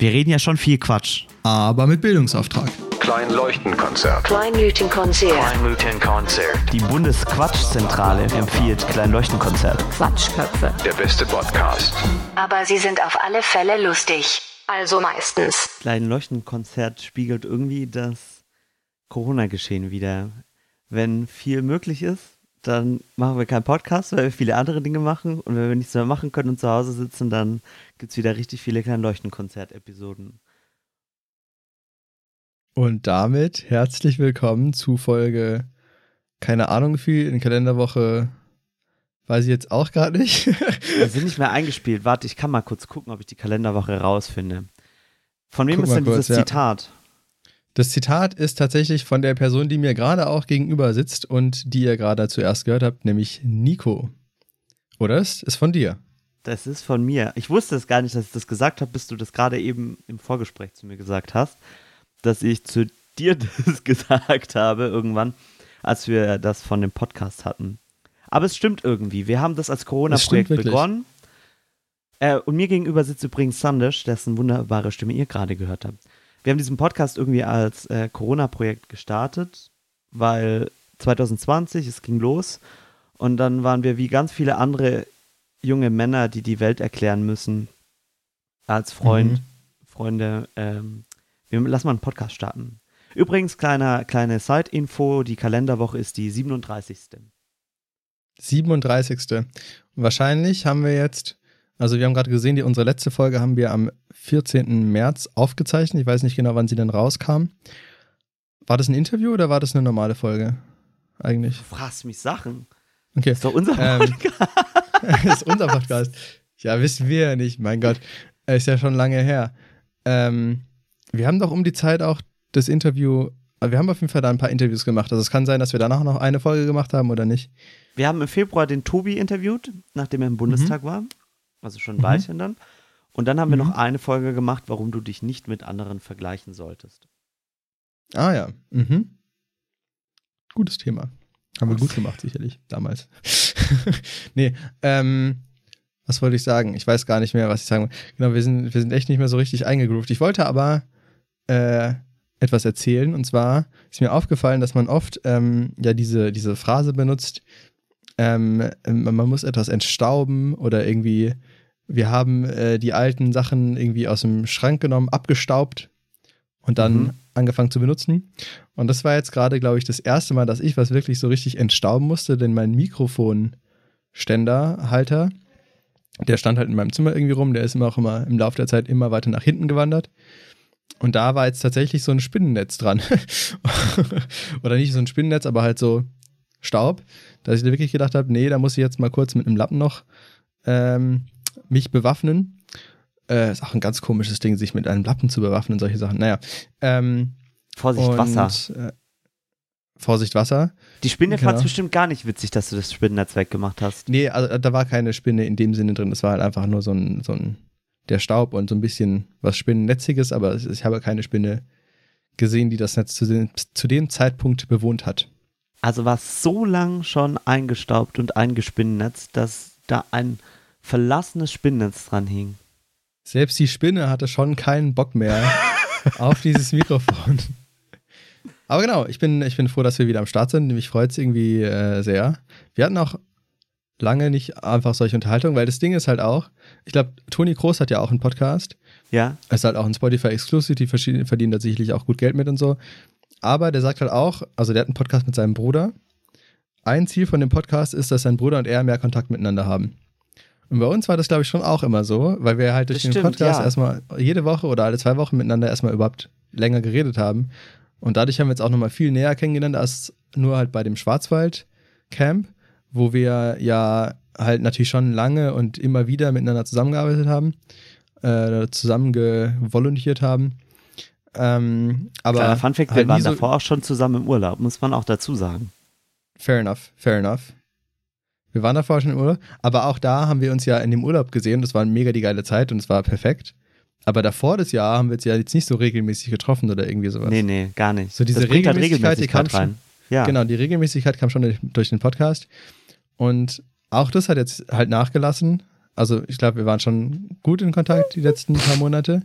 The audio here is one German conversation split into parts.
Wir reden ja schon viel Quatsch. Aber mit Bildungsauftrag. Kleinleuchtenkonzert. Kleinleuchtenkonzert. Kleinleuchtenkonzert. Die Bundesquatschzentrale empfiehlt Kleinleuchtenkonzert. Quatschköpfe. Der beste Podcast. Aber sie sind auf alle Fälle lustig. Also meistens. Kleinleuchtenkonzert spiegelt irgendwie das Corona-Geschehen wieder. Wenn viel möglich ist, dann machen wir keinen Podcast, weil wir viele andere Dinge machen. Und wenn wir nichts mehr machen können und zu Hause sitzen, dann gibt es wieder richtig viele Kleinleuchtenkonzert-Episoden. Und damit herzlich willkommen zu Folge, keine Ahnung wie viel, in Kalenderwoche, weiß ich jetzt auch gerade nicht. Wir sind nicht mehr eingespielt. Warte, ich kann mal kurz gucken, ob ich die Kalenderwoche rausfinde. Von wem Guck ist denn kurz, dieses ja. Zitat? Das Zitat ist tatsächlich von der Person, die mir gerade auch gegenüber sitzt und die ihr gerade zuerst gehört habt, nämlich Nico. Oder es ist von dir. Das ist von mir. Ich wusste es gar nicht, dass ich das gesagt habe, bis du das gerade eben im Vorgespräch zu mir gesagt hast, dass ich zu dir das gesagt habe irgendwann, als wir das von dem Podcast hatten. Aber es stimmt irgendwie. Wir haben das als Corona-Projekt begonnen. Äh, und mir gegenüber sitzt übrigens Sandisch, dessen wunderbare Stimme ihr gerade gehört habt. Wir haben diesen Podcast irgendwie als äh, Corona-Projekt gestartet, weil 2020, es ging los. Und dann waren wir wie ganz viele andere junge Männer, die die Welt erklären müssen, als Freund, Mhm. Freunde, ähm, wir lassen mal einen Podcast starten. Übrigens, kleiner, kleine Side-Info, die Kalenderwoche ist die 37. 37. Und wahrscheinlich haben wir jetzt, also wir haben gerade gesehen, die, unsere letzte Folge haben wir am 14. März aufgezeichnet. Ich weiß nicht genau, wann sie denn rauskam. War das ein Interview oder war das eine normale Folge? Eigentlich. Du fragst mich Sachen. Okay. Ist doch unser Ähm, Podcast. das ist unser Podcast. Ja, wissen wir ja nicht. Mein Gott, äh, ist ja schon lange her. Ähm, wir haben doch um die Zeit auch das Interview, also wir haben auf jeden Fall da ein paar Interviews gemacht. Also es kann sein, dass wir danach noch eine Folge gemacht haben oder nicht. Wir haben im Februar den Tobi interviewt, nachdem er im Bundestag war. Also schon ein Weilchen dann. Und dann haben wir Mhm. noch eine Folge gemacht, warum du dich nicht mit anderen vergleichen solltest. Ah ja. Mhm. Gutes Thema. Haben wir gut gemacht, sicherlich, damals. nee, ähm, was wollte ich sagen? Ich weiß gar nicht mehr, was ich sagen wollte. Genau, wir sind, wir sind echt nicht mehr so richtig eingegroovt. Ich wollte aber äh, etwas erzählen. Und zwar ist mir aufgefallen, dass man oft ähm, ja diese, diese Phrase benutzt, ähm, man man muss etwas entstauben oder irgendwie, wir haben äh, die alten Sachen irgendwie aus dem Schrank genommen, abgestaubt und dann Mhm. angefangen zu benutzen. Und das war jetzt gerade, glaube ich, das erste Mal, dass ich was wirklich so richtig entstauben musste, denn mein Mikrofonständerhalter, der stand halt in meinem Zimmer irgendwie rum, der ist immer auch immer im Laufe der Zeit immer weiter nach hinten gewandert. Und da war jetzt tatsächlich so ein Spinnennetz dran. Oder nicht so ein Spinnennetz, aber halt so Staub, dass ich da wirklich gedacht habe, nee, da muss ich jetzt mal kurz mit einem Lappen noch ähm, mich bewaffnen. Äh, ist auch ein ganz komisches Ding, sich mit einem Lappen zu bewaffnen, solche Sachen. Naja. Ähm, Vorsicht, und, Wasser. Äh, Vorsicht, Wasser. Die Spinne genau. fand es bestimmt gar nicht witzig, dass du das Spinnennetz weggemacht hast. Nee, also da war keine Spinne in dem Sinne drin. Das war halt einfach nur so ein, so ein der Staub und so ein bisschen was Spinnennetziges, aber es- ich habe keine Spinne gesehen, die das Netz zu dem, zu dem Zeitpunkt bewohnt hat. Also war es so lang schon eingestaubt und eingespinnennetzt, dass da ein verlassenes Spinnennetz dran hing. Selbst die Spinne hatte schon keinen Bock mehr auf dieses Mikrofon. Aber genau, ich bin, ich bin froh, dass wir wieder am Start sind. Mich freut es irgendwie äh, sehr. Wir hatten auch lange nicht einfach solche Unterhaltungen, weil das Ding ist halt auch, ich glaube, Toni Kroos hat ja auch einen Podcast. Ja, Er ist halt auch ein Spotify Exclusive, die verdienen da sicherlich auch gut Geld mit und so. Aber der sagt halt auch, also der hat einen Podcast mit seinem Bruder. Ein Ziel von dem Podcast ist, dass sein Bruder und er mehr Kontakt miteinander haben. Und bei uns war das, glaube ich, schon auch immer so, weil wir halt durch Das den stimmt, Podcast ja. erstmal jede Woche oder alle zwei Wochen miteinander erstmal überhaupt länger geredet haben. Und dadurch haben wir jetzt auch nochmal viel näher kennengelernt als nur halt bei dem Schwarzwald-Camp, wo wir ja halt natürlich schon lange und immer wieder miteinander zusammengearbeitet haben, äh, zusammen haben. Ähm, aber kleiner Funfact, wir halt nie waren so- davor auch schon zusammen im Urlaub, muss man auch dazu sagen. Fair enough, fair enough. Wir waren davor schon im Urlaub, aber auch da haben wir uns ja in dem Urlaub gesehen. Das war mega die geile Zeit und es war perfekt. Aber davor das Jahr haben wir uns ja jetzt nicht so regelmäßig getroffen oder irgendwie sowas. Nee, nee, gar nicht. So diese bringt halt Regelmäßigkeit, die kam Regelmäßigkeit rein. Ja, Genau, die Regelmäßigkeit kam schon durch, den Podcast. Und auch das hat jetzt halt nachgelassen. Also ich glaube, wir waren schon gut in Kontakt die letzten paar Monate.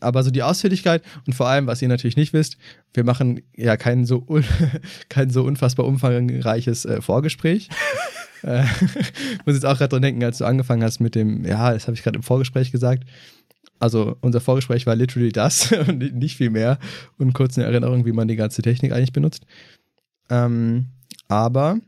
aber so die Ausführlichkeit und vor allem, was ihr natürlich nicht wisst, wir machen ja kein so, kein so unfassbar umfangreiches äh, Vorgespräch. Äh, muss jetzt auch gerade dran denken, als du angefangen hast mit dem, ja, das habe ich gerade im Vorgespräch gesagt. Also unser Vorgespräch war literally das und nicht viel mehr und kurz eine Erinnerung, wie man die ganze Technik eigentlich benutzt. Ähm, aber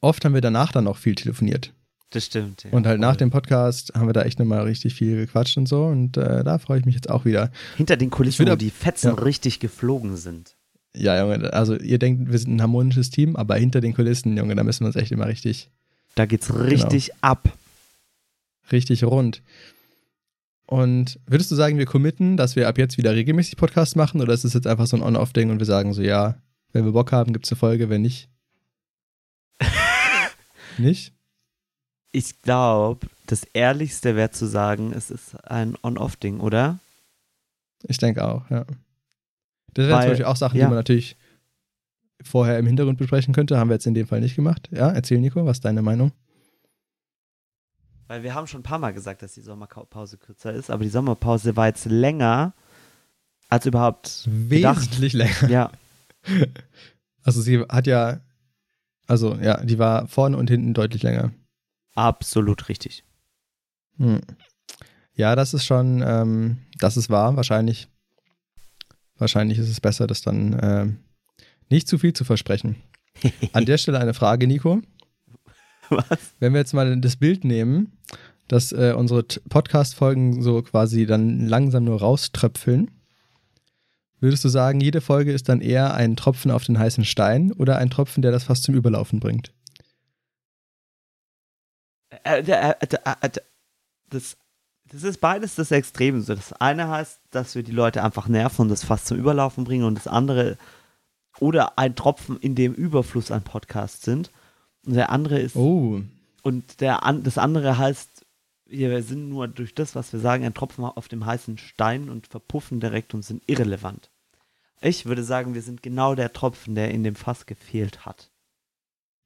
oft haben wir danach dann auch viel telefoniert. Das stimmt. Ja, Und halt nach dem Podcast haben wir da echt nochmal richtig viel gequatscht und so. Und äh, da freue ich mich jetzt auch wieder. Hinter den Kulissen, wo die Fetzen ja. richtig geflogen sind. Ja, Junge, also ihr denkt, wir sind ein harmonisches Team, aber hinter den Kulissen, Junge, da müssen wir uns echt immer richtig, Da geht's richtig ab. richtig rund. Und würdest du sagen, wir committen, dass wir ab jetzt wieder regelmäßig Podcasts machen oder ist es jetzt einfach so ein On-Off-Ding und wir sagen so, ja, wenn wir Bock haben, gibt es eine Folge, wenn nicht? nicht? Ich glaube, das Ehrlichste wäre zu sagen, es ist ein On-Off-Ding, oder? Ich denke auch, ja. Das wären zum Beispiel auch Sachen, ja. die man natürlich vorher im Hintergrund besprechen könnte. Haben wir jetzt in dem Fall nicht gemacht. Ja, erzähl Nico, was ist deine Meinung? Weil wir haben schon ein paar Mal gesagt, dass die Sommerpause kürzer ist, aber die Sommerpause war jetzt länger als überhaupt gedacht. Wesentlich länger. Ja, Also sie hat ja, also ja, die war vorne und hinten deutlich länger. absolut richtig. Hm. Ja, das ist schon, ähm, das ist wahr. Wahrscheinlich, wahrscheinlich ist es besser, das dann ähm, nicht zu viel zu versprechen. An der Stelle eine Frage, Nico. Was? Wenn wir jetzt mal das Bild nehmen, dass äh, unsere Podcast-Folgen so quasi dann langsam nur rauströpfeln, würdest du sagen, jede Folge ist dann eher ein Tropfen auf den heißen Stein oder ein Tropfen, der das fast zum Überlaufen bringt? Äh, äh, äh, äh, äh, das, das ist beides das Extrem. So, das eine heißt, dass wir die Leute einfach nerven und das fast zum Überlaufen bringen und das andere oder ein Tropfen in dem Überfluss an Podcasts sind. Und der andere ist Oh, Und der an, das andere heißt, wir sind nur durch das, was wir sagen, ein Tropfen auf dem heißen Stein und verpuffen direkt und sind irrelevant. Ich würde sagen, wir sind genau der Tropfen, der in dem Fass gefehlt hat.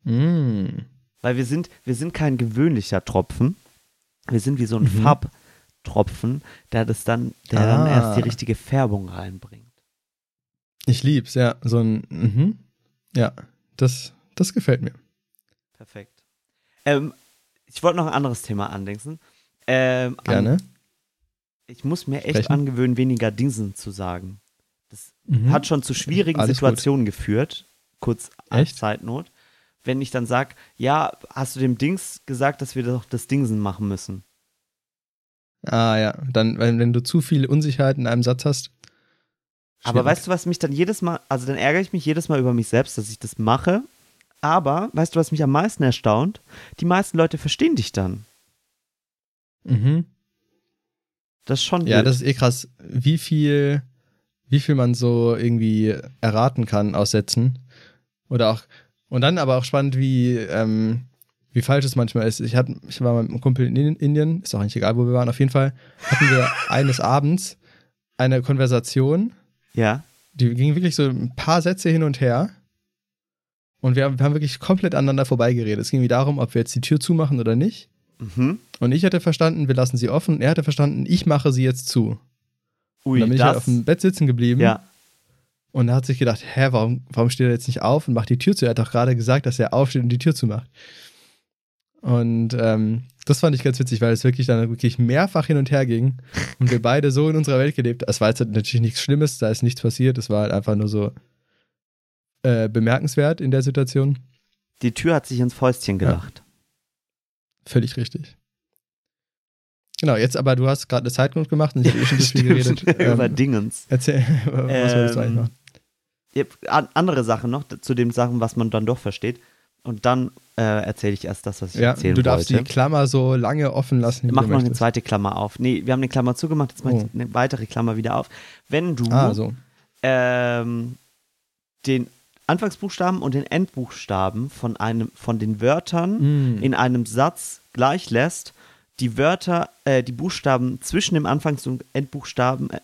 mm. Weil wir sind, wir sind kein gewöhnlicher Tropfen. Wir sind wie so ein Mhm. Farbtropfen, der das dann, der dann Ah. erst die richtige Färbung reinbringt. ich lieb's, ja. So ein, mhm. ja, das, das gefällt mir. Perfekt. Ähm, ich wollte noch ein anderes Thema andenken. Ähm, an- Gerne. ich muss mir echt Sprechen. angewöhnen, weniger Dingsen zu sagen. Das Mhm. hat schon zu schwierigen Alles Situationen geführt, kurz als Echt? Zeitnot. Wenn ich dann sage, ja, hast du dem Dings gesagt, dass wir doch das Dingsen machen müssen? Ah ja, dann, wenn, wenn du zu viele Unsicherheiten in einem Satz hast. Aber weißt du, was mich dann jedes Mal, also dann ärgere ich mich jedes Mal über mich selbst, dass ich das mache. Aber, weißt du, was mich am meisten erstaunt? Die meisten Leute verstehen dich dann. Mhm. Das ist schon Ja, wild. das ist eh krass, wie viel, wie viel man so irgendwie erraten kann aus Sätzen. Oder auch, und dann aber auch spannend, wie, ähm, wie falsch es manchmal ist. Ich, hatte, ich war mit einem Kumpel in Indien, ist auch nicht egal, wo wir waren. Auf jeden Fall hatten wir eines Abends eine Konversation, ja. die ging wirklich so ein paar Sätze hin und her. Und wir haben, wir haben wirklich komplett aneinander vorbeigeredet. Es ging wie darum, ob wir jetzt die Tür zumachen oder nicht. Mhm. Und ich hatte verstanden, wir lassen sie offen. Und er hatte verstanden, ich mache sie jetzt zu. Ui, und dann bin ich halt auf das. dem Bett sitzen geblieben. Ja. Und er hat sich gedacht, hä, warum, warum steht er jetzt nicht auf und macht die Tür zu? Er hat doch gerade gesagt, dass er aufsteht und die Tür zumacht. Und ähm, das fand ich ganz witzig, weil es wirklich dann wirklich mehrfach hin und her ging und wir beide so in unserer Welt gelebt. Es war jetzt natürlich nichts Schlimmes, da ist nichts passiert. Es war halt einfach nur so äh, bemerkenswert in der Situation. Die Tür hat sich ins Fäustchen gelacht. Völlig richtig. Genau, jetzt aber du hast gerade eine Zeitnot gemacht und ich habe eh schon so viel geredet. Über Ähm, Dingens. erzähl, was wolltest du eigentlich Ähm, machen? Ja, an- andere Sachen noch, zu den Sachen, was man dann doch versteht. Und dann äh, erzähle ich erst das, was ich Ja, erzählen du darfst wollte. die Klammer so lange offen lassen, wie Mach noch eine zweite Klammer auf. Nee, wir haben eine Klammer zugemacht, jetzt mach ich Oh. eine weitere Klammer wieder auf. Wenn du Ah, so. ähm, den Anfangsbuchstaben und den Endbuchstaben von einem von den Wörtern Mm. in einem Satz gleich lässt, die Wörter, äh, die Buchstaben zwischen dem Anfangs- und Endbuchstaben äh,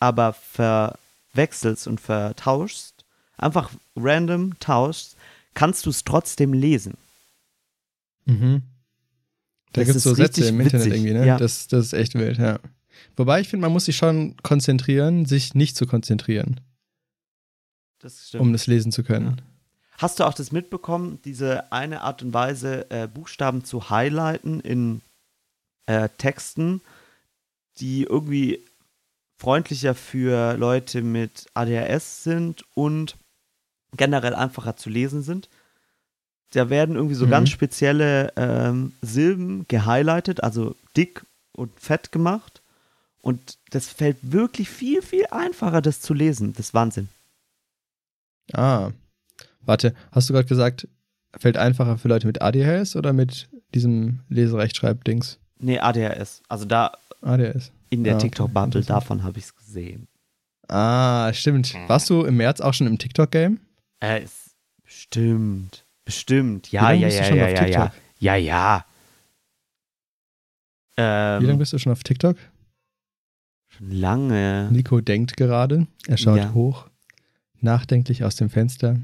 aber verwechselst und vertauschst, einfach random tauschst, kannst du es trotzdem lesen. Mhm. Da gibt es so Sätze im Internet witzig, irgendwie, ne? ja. Das, das ist echt wild, ja. Wobei ich finde, man muss sich schon konzentrieren, sich nicht zu konzentrieren, Das stimmt. um das lesen zu können. Hast du auch das mitbekommen, diese eine Art und Weise, äh, Buchstaben zu highlighten in äh, Texten, die irgendwie freundlicher für Leute mit ADHS sind und generell einfacher zu lesen sind? Da werden irgendwie so Mhm. ganz spezielle ähm, Silben gehighlightet, also dick und fett gemacht. Und das fällt wirklich viel, viel einfacher, das zu lesen. Das ist Wahnsinn. Ah. Warte, hast du gerade gesagt, fällt einfacher für Leute mit ADHS oder mit diesem Leserechtschreibdings? Nee, ADHS. Also da ADHS. in der Ah, okay. TikTok-Bubble, Interessant. davon habe ich es gesehen. Ah, stimmt. Warst du im März auch schon im TikTok-Game? Äh, ist bestimmt. Bestimmt. Ja, ja, ja, ja, ja, ja. Ja, ja. Wie lange Ähm, bist du schon auf TikTok? schon lange. Nico denkt gerade. Er schaut Ja. hoch, nachdenklich aus dem Fenster.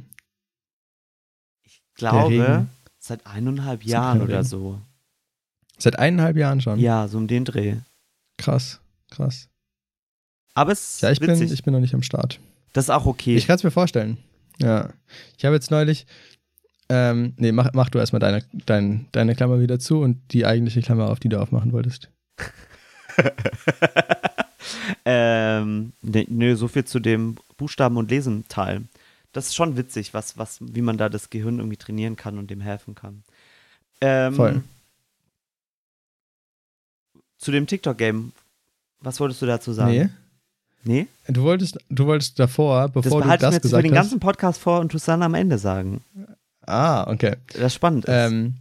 Ich glaube, seit eineinhalb Jahren oder Regen. so. Seit eineinhalb Jahren schon. Ja, so um den Dreh. Krass, krass. Aber es ist Ja, ich bin, witzig. ich bin noch nicht am Start. das ist auch okay. Ich kann es mir vorstellen. Ja. Ich habe jetzt neulich. Ähm, nee, mach, mach du erstmal deine, dein, deine Klammer wieder zu und die eigentliche Klammer auf, die du aufmachen wolltest. ähm, nö, so viel zu dem Buchstaben- und Lesen-Teil. Das ist schon witzig, was, was, wie man da das Gehirn irgendwie trainieren kann und dem helfen kann. Ähm, Voll. Zu dem TikTok-Game, was wolltest du dazu sagen? Nee. Nee? Du wolltest, du wolltest davor, Das bevor du behalte ich mir das jetzt für gesagt den hast. ganzen Podcast vor und tu es dann am Ende sagen. Ah, okay. Das spannend ist. Ähm,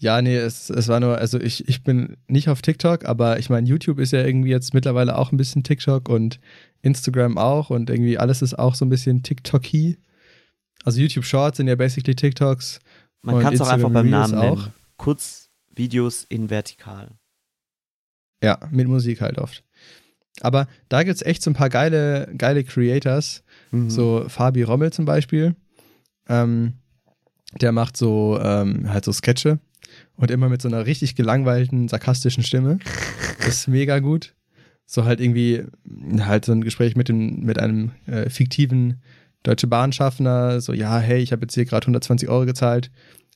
ja, nee, es, es war nur, also ich, ich bin nicht auf TikTok, aber ich meine, YouTube ist ja irgendwie jetzt mittlerweile auch ein bisschen TikTok und Instagram auch und irgendwie alles ist auch so ein bisschen TikTok-y. Also YouTube Shorts sind ja basically TikToks. Man und kann es auch einfach beim Namen nennen. Kurzvideos in vertikal. Ja, mit Musik halt oft. Aber da gibt es echt so ein paar geile, geile Creators, Mhm. so Fabi Rommel zum Beispiel. Ähm, der macht so ähm, halt so Sketche und immer mit so einer richtig gelangweilten, sarkastischen Stimme. Das ist mega gut. So halt irgendwie halt so ein Gespräch mit, dem, mit einem äh, fiktiven Deutsche Bahnschaffner. So, ja, hey, ich habe jetzt hier gerade 120 Euro gezahlt.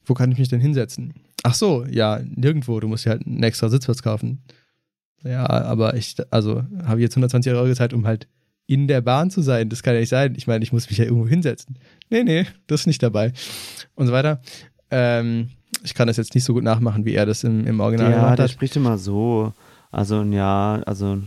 Wo kann ich mich denn hinsetzen? Ach so, ja, nirgendwo. Du musst dir halt einen extra Sitzplatz kaufen. Ja, aber ich, also habe ich jetzt 120 Euro gezahlt, um halt in der Bahn zu sein. Das kann ja nicht sein. Ich meine, ich muss mich ja irgendwo hinsetzen. Nee, nee, das ist nicht dabei. Und so weiter. Ähm, ich kann das jetzt nicht so gut nachmachen, wie er das im, im Original ja, gemacht der hat. spricht immer so. Also, ja, also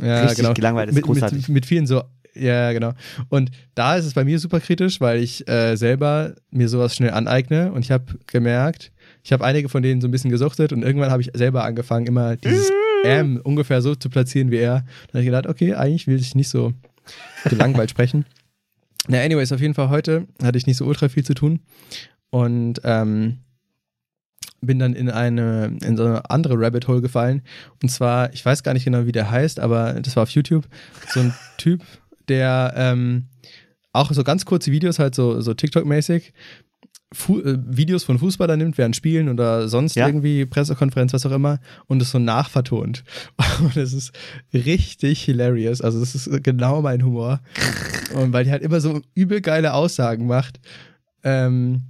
Ja, richtig gelangweilt ist mit, großartig. Mit, mit vielen so, ja, genau. Und da ist es bei mir super kritisch, weil ich äh, selber mir sowas schnell aneigne und ich habe gemerkt, ich habe einige von denen so ein bisschen gesuchtet und irgendwann habe ich selber angefangen, immer dieses M ungefähr so zu platzieren wie er. Dann habe ich gedacht, okay, eigentlich will ich nicht so gelangweilt sprechen. Na, anyways, auf jeden Fall heute hatte ich nicht so ultra viel zu tun und ähm, bin dann in eine, in so eine andere Rabbit Hole gefallen. Und zwar, ich weiß gar nicht genau, wie der heißt, aber das war auf YouTube. So ein Typ, der ähm, auch so ganz kurze Videos, halt so, so TikTok-mäßig, Fu äh, Videos von Fußballern nimmt während Spielen oder sonst Ja. irgendwie Pressekonferenz, was auch immer, und es so nachvertont. Und es ist richtig hilarious. Also, das ist genau mein Humor. Und weil die halt immer so übel geile Aussagen macht. Ähm,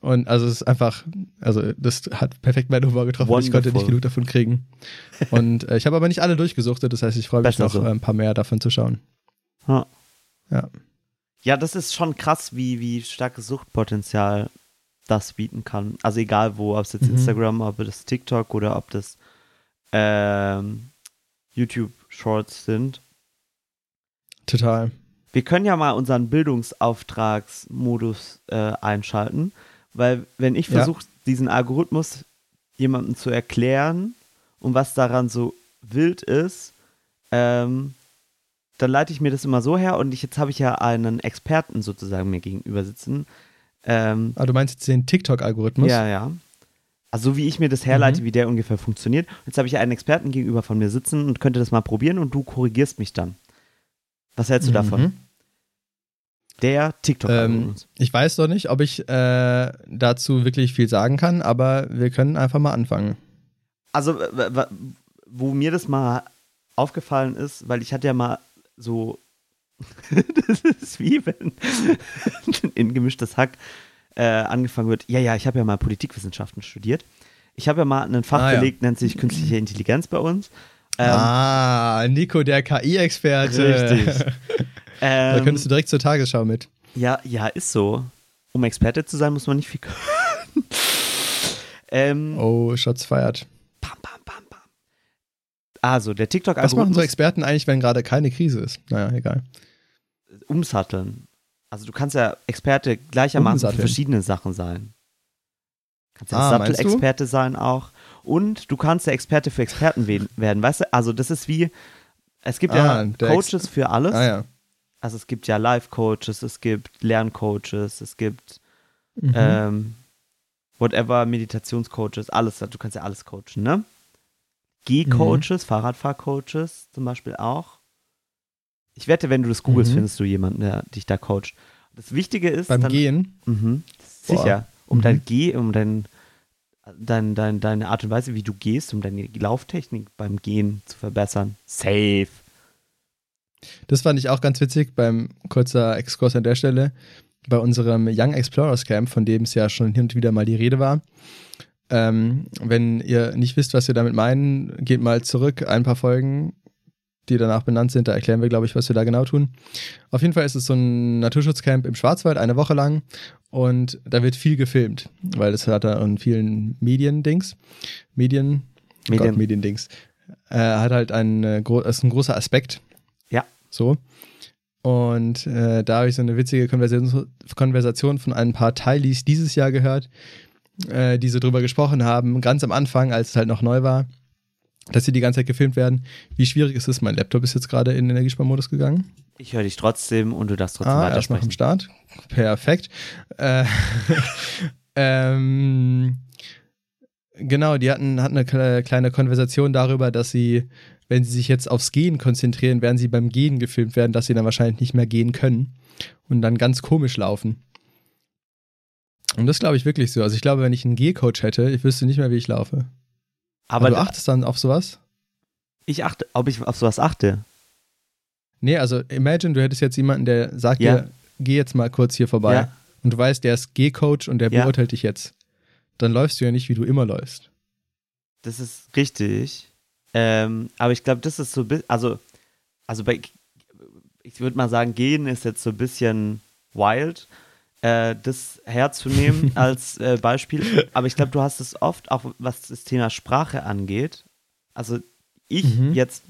und also es ist einfach, also das hat perfekt meinen Humor getroffen. Ich konnte nicht Wonderful. genug davon kriegen. Und äh, ich habe aber nicht alle durchgesuchtet, das heißt, ich freue mich Besser noch, so. äh, ein paar mehr davon zu schauen. Ja. Ja. Ja, das ist schon krass, wie, wie starkes Suchtpotenzial das bieten kann. Also egal wo, ob es jetzt Mhm. Instagram, ob das TikTok oder ob das ähm, YouTube Shorts sind. Total. Wir können ja mal unseren Bildungsauftragsmodus äh, einschalten, weil wenn ich Ja. versuche, diesen Algorithmus jemandem zu erklären und was daran so wild ist, ähm, dann leite ich mir das immer so her und ich, jetzt habe ich ja einen Experten sozusagen mir gegenüber sitzen. Ähm, Aber du meinst jetzt den TikTok-Algorithmus? ja, ja. Also so wie ich mir das herleite, Mhm. wie der ungefähr funktioniert. Jetzt habe ich einen Experten gegenüber von mir sitzen und könnte das mal probieren und du korrigierst mich dann. Was hältst du davon? Mhm. Der tiktok Ähm, ich weiß doch nicht, ob ich äh, dazu wirklich viel sagen kann, aber wir können einfach mal anfangen. Also wo mir das mal aufgefallen ist, weil ich hatte ja mal so, das ist wie wenn in gemischtes Hack äh, angefangen wird, ja, ja, ich habe ja mal Politikwissenschaften studiert. Ich habe ja mal ein Fach Ah, ja. belegt, nennt sich künstliche Intelligenz bei uns. Ähm, ah, Nico, der KI-Experte. Richtig. Da ähm, könntest du direkt zur Tagesschau mit. Ja, ja, ist so. Um Experte zu sein, muss man nicht viel können. ähm, Oh, Shots feiert. Also, der Was machen so TikTok-Algorithmus Experten eigentlich, wenn gerade keine Krise ist? Naja, egal. umsatteln. Also, du kannst ja Experte gleichermaßen für verschiedene Sachen sein. Du kannst ja Ah? Sattelexperte sein auch. Und du kannst ja Experte für Experten we- werden. Weißt du, also, das ist wie, es gibt Ah, ja Ex- Coaches für alles. Ah ja. Also, es gibt ja Life-Coaches, es gibt Lerncoaches, es gibt Mhm. ähm, whatever, Meditationscoaches, alles, du kannst ja alles coachen, ne? Geh-Coaches, Mhm. Fahrradfahr-Coaches zum Beispiel auch. Ich wette, wenn du das googelst, Mhm. findest du jemanden, der dich da coacht. Das Wichtige ist, Beim dann, Gehen. Boah. sicher, um Mhm. dein Geh, um dein, dein, dein, deine Art und Weise, wie du gehst, um deine Lauftechnik beim Gehen zu verbessern. Safe. Das fand ich auch ganz witzig beim kurzer Exkurs an der Stelle. Bei unserem Young Explorers Camp, von dem es ja schon hin und wieder mal die Rede war. Ähm, wenn ihr nicht wisst, was wir damit meinen, geht mal zurück, ein paar Folgen, die danach benannt sind. Da erklären wir, glaube ich, was wir da genau tun. Auf jeden Fall ist es so ein Naturschutzcamp im Schwarzwald, eine Woche lang. Und da wird viel gefilmt, weil das hat er in vielen Medien-Dings. Medien, Medien. Gott, Medien-Dings. Äh, hat halt ein, äh, ist ein großer Aspekt. Ja. So. Und äh, da habe ich so eine witzige Konversation, Konversation von ein paar Teilis dieses Jahr gehört, äh, die so drüber gesprochen haben, ganz am Anfang, als es halt noch neu war, dass sie die ganze Zeit gefilmt werden. Wie schwierig ist es? Mein Laptop ist jetzt gerade in Energiesparmodus gegangen. Ich höre dich trotzdem und du darfst trotzdem Ah, erst noch am. Start. Perfekt. Äh, ähm, genau, die hatten, hatten eine kle- kleine Konversation darüber, dass sie, wenn sie sich jetzt aufs Gehen konzentrieren, werden sie beim Gehen gefilmt werden, dass sie dann wahrscheinlich nicht mehr gehen können und dann ganz komisch laufen. Und das glaube ich wirklich so. Also ich glaube, wenn ich einen Gehcoach hätte, ich wüsste nicht mehr, wie ich laufe. Aber Aber du achtest dann auf sowas? ich achte, ob ich auf sowas achte. Nee, also imagine, du hättest jetzt jemanden, der sagt Ja. dir, geh jetzt mal kurz hier vorbei. Ja. Und du weißt, der ist Gehcoach und der Ja. beurteilt dich jetzt. Dann läufst du ja nicht, wie du immer läufst. Das ist richtig. Ähm, aber ich glaube, das ist so, also, also bei, ich würde mal sagen, gehen ist jetzt so ein bisschen wild, äh, das herzunehmen als äh, Beispiel. Aber ich glaube, du hast es oft, auch was das Thema Sprache angeht. Also ich Mhm. jetzt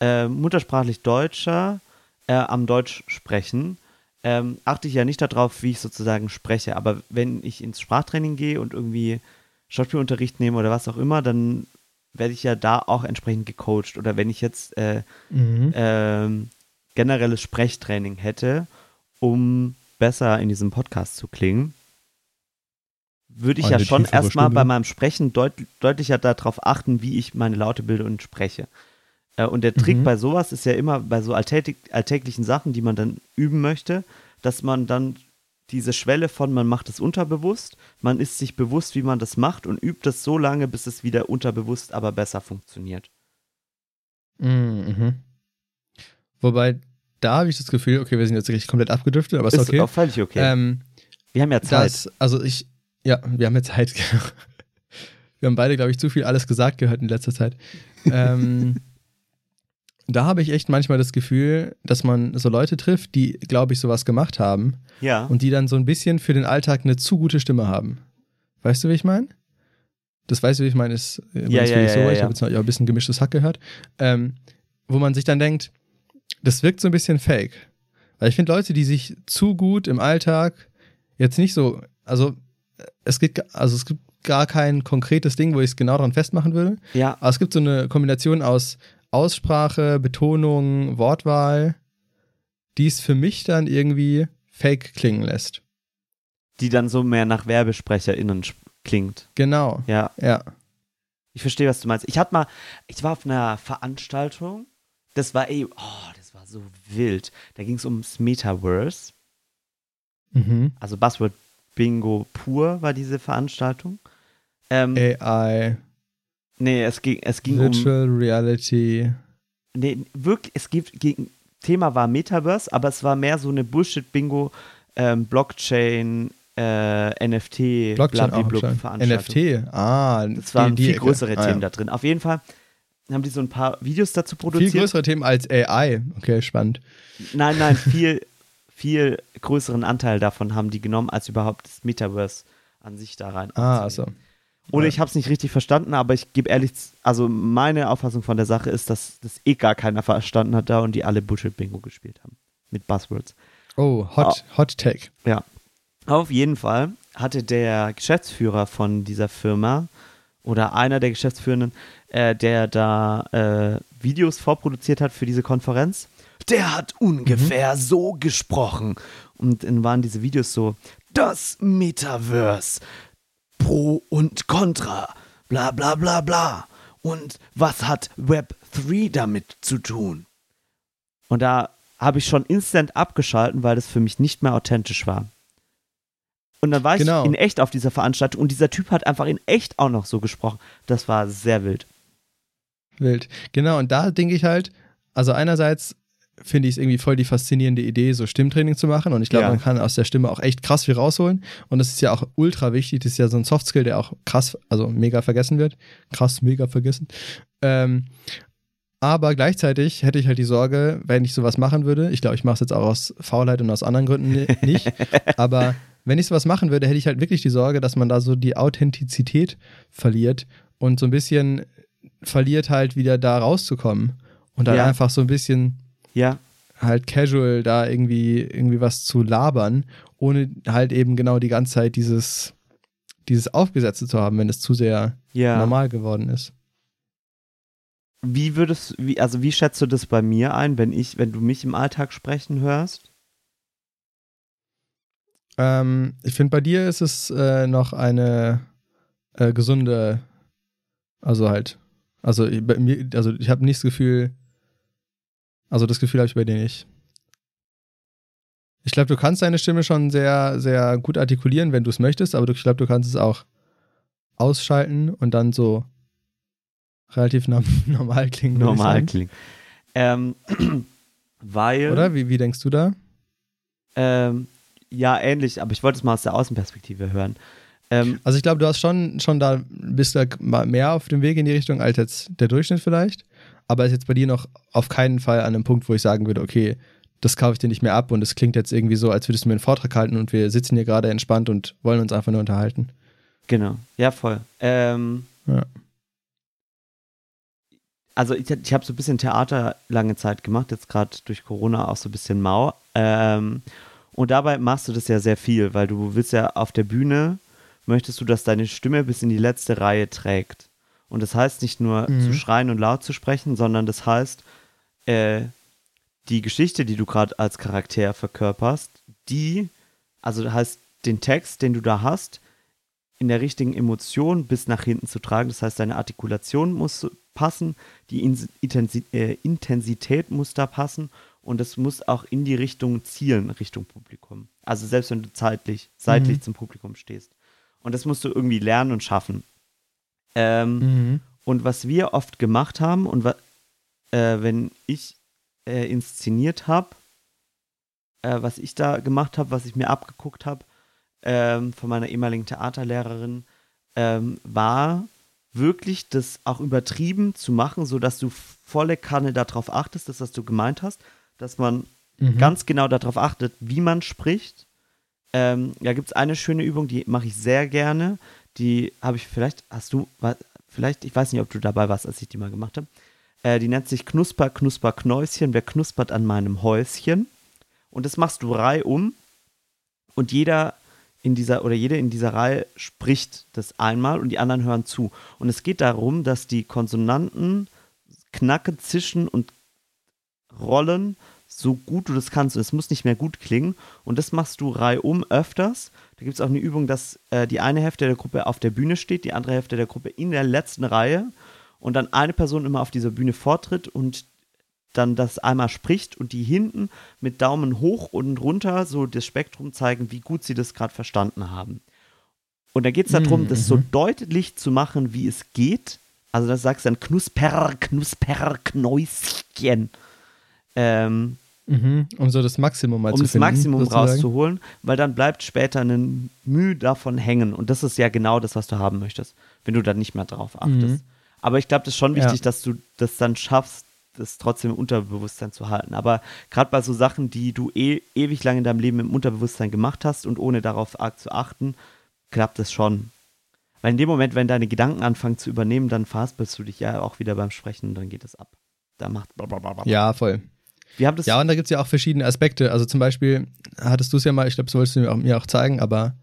äh, muttersprachlich Deutscher äh, am Deutsch sprechen, ähm, achte ich ja nicht darauf, wie ich sozusagen spreche. Aber wenn ich ins Sprachtraining gehe und irgendwie Schauspielunterricht nehme oder was auch immer, dann werde ich ja da auch entsprechend gecoacht. Oder wenn ich jetzt äh, ähm, generelles Sprechtraining hätte, um besser in diesem Podcast zu klingen, würde ich Oh, ja eine schon erstmal bei meinem Sprechen deut deutlicher darauf achten, wie ich meine Laute bilde und spreche. Äh, und der Trick Mhm. bei sowas ist ja immer bei so alltäglich, alltäglichen Sachen, die man dann üben möchte, dass man dann diese Schwelle von man macht es unterbewusst, man ist sich bewusst, wie man das macht und übt es so lange, bis es wieder unterbewusst aber besser funktioniert. Mhm. Zeit. Da habe ich das Gefühl, okay, wir sind jetzt richtig komplett abgedriftet, aber ist, okay. auch völlig okay. Ähm, Wir haben ja Zeit. das, also ich, ja, wir haben jetzt Zeit. genau. wir haben beide, glaube ich, zu viel alles gesagt gehört in letzter Zeit. ähm, da habe ich echt manchmal das Gefühl, dass man so Leute trifft, die, glaube ich, sowas gemacht haben ja. und die dann so ein bisschen für den Alltag eine zu gute Stimme haben. Weißt du, wie ich meine? Das weißt du, wie ich meine, ist äh, Ja, ist ja, ja, so, ja, ich ja. habe jetzt noch ein bisschen gemischtes Hack gehört, ähm, wo man sich dann denkt, das wirkt so ein bisschen fake. Weil ich finde Leute, die sich zu gut im Alltag jetzt nicht so, also es gibt, also es gibt gar kein konkretes Ding, wo ich es genau daran festmachen würde, ja, aber es gibt so eine Kombination aus Aussprache, Betonung, Wortwahl, die es für mich dann irgendwie fake klingen lässt. die dann so mehr nach WerbesprecherInnen klingt. Genau. Ja, Ja. ich verstehe, was du meinst. Ich hatte mal, ich war auf einer Veranstaltung, das war ey, oh, war so wild. Da ging es ums Metaverse, Mhm. also Buzzword Bingo pur war diese Veranstaltung. Ähm, AI. Nee, es ging, es ging um. Virtual Reality. Nee, wirklich, es gibt. Gegen, Thema war Metaverse, aber es war mehr so eine Bullshit-Bingo, ähm, Blockchain, äh, NFT, Blockchain blablabla. Veranstaltung. NFT. Ah, Das waren die- die viel größere Ah, Themen ja. da drin. Auf jeden Fall haben die so ein paar Videos dazu Viel produziert. größere Themen als AI. Okay, spannend. Nein, nein, viel, viel größeren Anteil davon haben die genommen, als überhaupt das Metaverse an sich da rein. Ah, also. Oder ich habe es nicht richtig verstanden, aber ich gebe ehrlich, also meine Auffassung von der Sache ist, dass das eh gar keiner verstanden hat da und die alle Bullshit-Bingo gespielt haben. Mit Buzzwords. Oh, Hot, Hot Tech. Ja. Auf jeden Fall hatte der Geschäftsführer von dieser Firma oder einer der Geschäftsführenden, äh, der da äh, Videos vorproduziert hat für diese Konferenz, der hat ungefähr so gesprochen. Und dann waren diese Videos so, das Metaverse, Pro und Contra, bla bla bla bla. Und was hat Web 3 damit zu tun? Und da habe ich schon instant abgeschalten, weil das für mich nicht mehr authentisch war. Und dann war Genau. ich in echt auf dieser Veranstaltung und dieser Typ hat einfach in echt auch noch so gesprochen. Das war sehr wild. Wild. Genau, und da denke ich halt, also einerseits finde ich es irgendwie voll die faszinierende Idee, so Stimmtraining zu machen. Und ich glaube, Ja. man kann aus der Stimme auch echt krass viel rausholen. Und das ist ja auch ultra wichtig. Das ist ja so ein Softskill, der auch krass, also mega vergessen wird. Krass, mega vergessen. Ähm, aber gleichzeitig hätte ich halt die Sorge, wenn ich sowas machen würde, ich glaube, ich mache es jetzt auch aus Faulheit und aus anderen Gründen ni- nicht, aber wenn ich sowas machen würde, hätte ich halt wirklich die Sorge, dass man da so die Authentizität verliert und so ein bisschen verliert halt wieder da rauszukommen und dann Ja. einfach so ein bisschen Ja, halt casual da irgendwie irgendwie was zu labern, ohne halt eben genau die ganze Zeit dieses dieses Aufgesetzte zu haben, wenn es zu sehr ja. normal geworden ist. Wie würdest wie, also wie schätzt du das bei mir ein, wenn ich, wenn du mich im Alltag sprechen hörst? Ähm, ich finde, bei dir ist es äh, noch eine äh, gesunde, also halt, also ich- bei mir, also ich habe nicht das Gefühl, also das Gefühl habe ich bei dir nicht. Ich glaube, du kannst deine Stimme schon sehr, sehr gut artikulieren, wenn du es möchtest, aber ich glaube, du kannst es auch ausschalten und dann so relativ norm normal klingen. Normal klingen. Ähm, weil. Oder? Wie, wie denkst du da? Ähm, ja, ähnlich, aber ich wollte es mal aus der Außenperspektive hören. Ähm, Also ich glaube, du hast schon, schon da, bist da mehr auf dem Weg in die Richtung als jetzt der Durchschnitt vielleicht. Aber ist jetzt bei dir noch auf keinen Fall an einem Punkt, wo ich sagen würde, okay, das kaufe ich dir nicht mehr ab und es klingt jetzt irgendwie so, als würdest du mir einen Vortrag halten und wir sitzen hier gerade entspannt und wollen uns einfach nur unterhalten. genau, ja, voll. Ähm, Ja. also ich, ich habe so ein bisschen Theater lange Zeit gemacht, jetzt gerade durch Corona auch so ein bisschen mau. Ähm, und dabei machst du das ja sehr viel, weil du willst ja auf der Bühne, möchtest du, dass deine Stimme bis in die letzte Reihe trägt. Und das heißt nicht nur Mhm. zu schreien und laut zu sprechen, sondern das heißt, äh, die Geschichte, die du gerade als Charakter verkörperst, die, also das heißt, den Text, den du da hast, in der richtigen Emotion bis nach hinten zu tragen. Das heißt, deine Artikulation muss passen, die äh, Intensität muss da passen und es muss auch in die Richtung zielen, Richtung Publikum. Also selbst wenn du zeitlich, seitlich Mhm. zum Publikum stehst. Und das musst du irgendwie lernen und schaffen. Ähm, Mhm. und was wir oft gemacht haben und äh, wenn ich äh, inszeniert habe, äh, was ich da gemacht habe, was ich mir abgeguckt habe ähm, von meiner ehemaligen Theaterlehrerin, ähm, war wirklich das auch übertrieben zu machen, sodass du volle Kanne darauf achtest, das, was du gemeint hast, dass man Mhm. ganz genau darauf achtet, wie man spricht. Ähm, da gibt es eine schöne Übung, die mache ich sehr gerne. Die habe ich vielleicht, hast du, vielleicht, ich weiß nicht, ob du dabei warst, als ich die mal gemacht habe. Äh, die nennt sich Knusper, Knusper, Knäuschen. Wer knuspert an meinem Häuschen? Und das machst du reihum. Und jeder in dieser oder jede in dieser Reihe spricht das einmal und die anderen hören zu. Und es geht darum, dass die Konsonanten knacken, zischen und rollen, so gut du das kannst. Und es muss nicht mehr gut klingen. Und das machst du reihum öfters. Da gibt es auch eine Übung, dass äh, die eine Hälfte der Gruppe auf der Bühne steht, die andere Hälfte der Gruppe in der letzten Reihe. Und dann eine Person immer auf dieser Bühne vortritt und dann das einmal spricht und die hinten mit Daumen hoch und runter so das Spektrum zeigen, wie gut sie das gerade verstanden haben. Und da geht es darum, Mm, das so mhm. deutlich zu machen, wie es geht, Also das sagst du dann Knusper, Knusper, Knäuschen. Ähm, Mhm. Um so das Maximum mal um zu das finden. Maximum sozusagen. rauszuholen, weil dann bleibt später ein Mühe davon hängen. Und das ist ja genau das, was du haben möchtest, wenn du dann nicht mehr drauf achtest. Mhm. Aber ich glaube, das ist schon wichtig, Ja. dass du das dann schaffst, das trotzdem im Unterbewusstsein zu halten. Aber gerade bei so Sachen, die du eh, ewig lang in deinem Leben im Unterbewusstsein gemacht hast und ohne darauf arg zu achten, klappt es schon. Weil in dem Moment, wenn deine Gedanken anfangen zu übernehmen, dann verhaspelst du dich ja auch wieder beim Sprechen und dann geht es ab. Da macht blablabla. Ja, voll. Wir haben das Ja, und da gibt es ja auch verschiedene Aspekte. Also zum Beispiel hattest du es ja mal, ich glaube, das wolltest du mir auch, mir auch zeigen, aber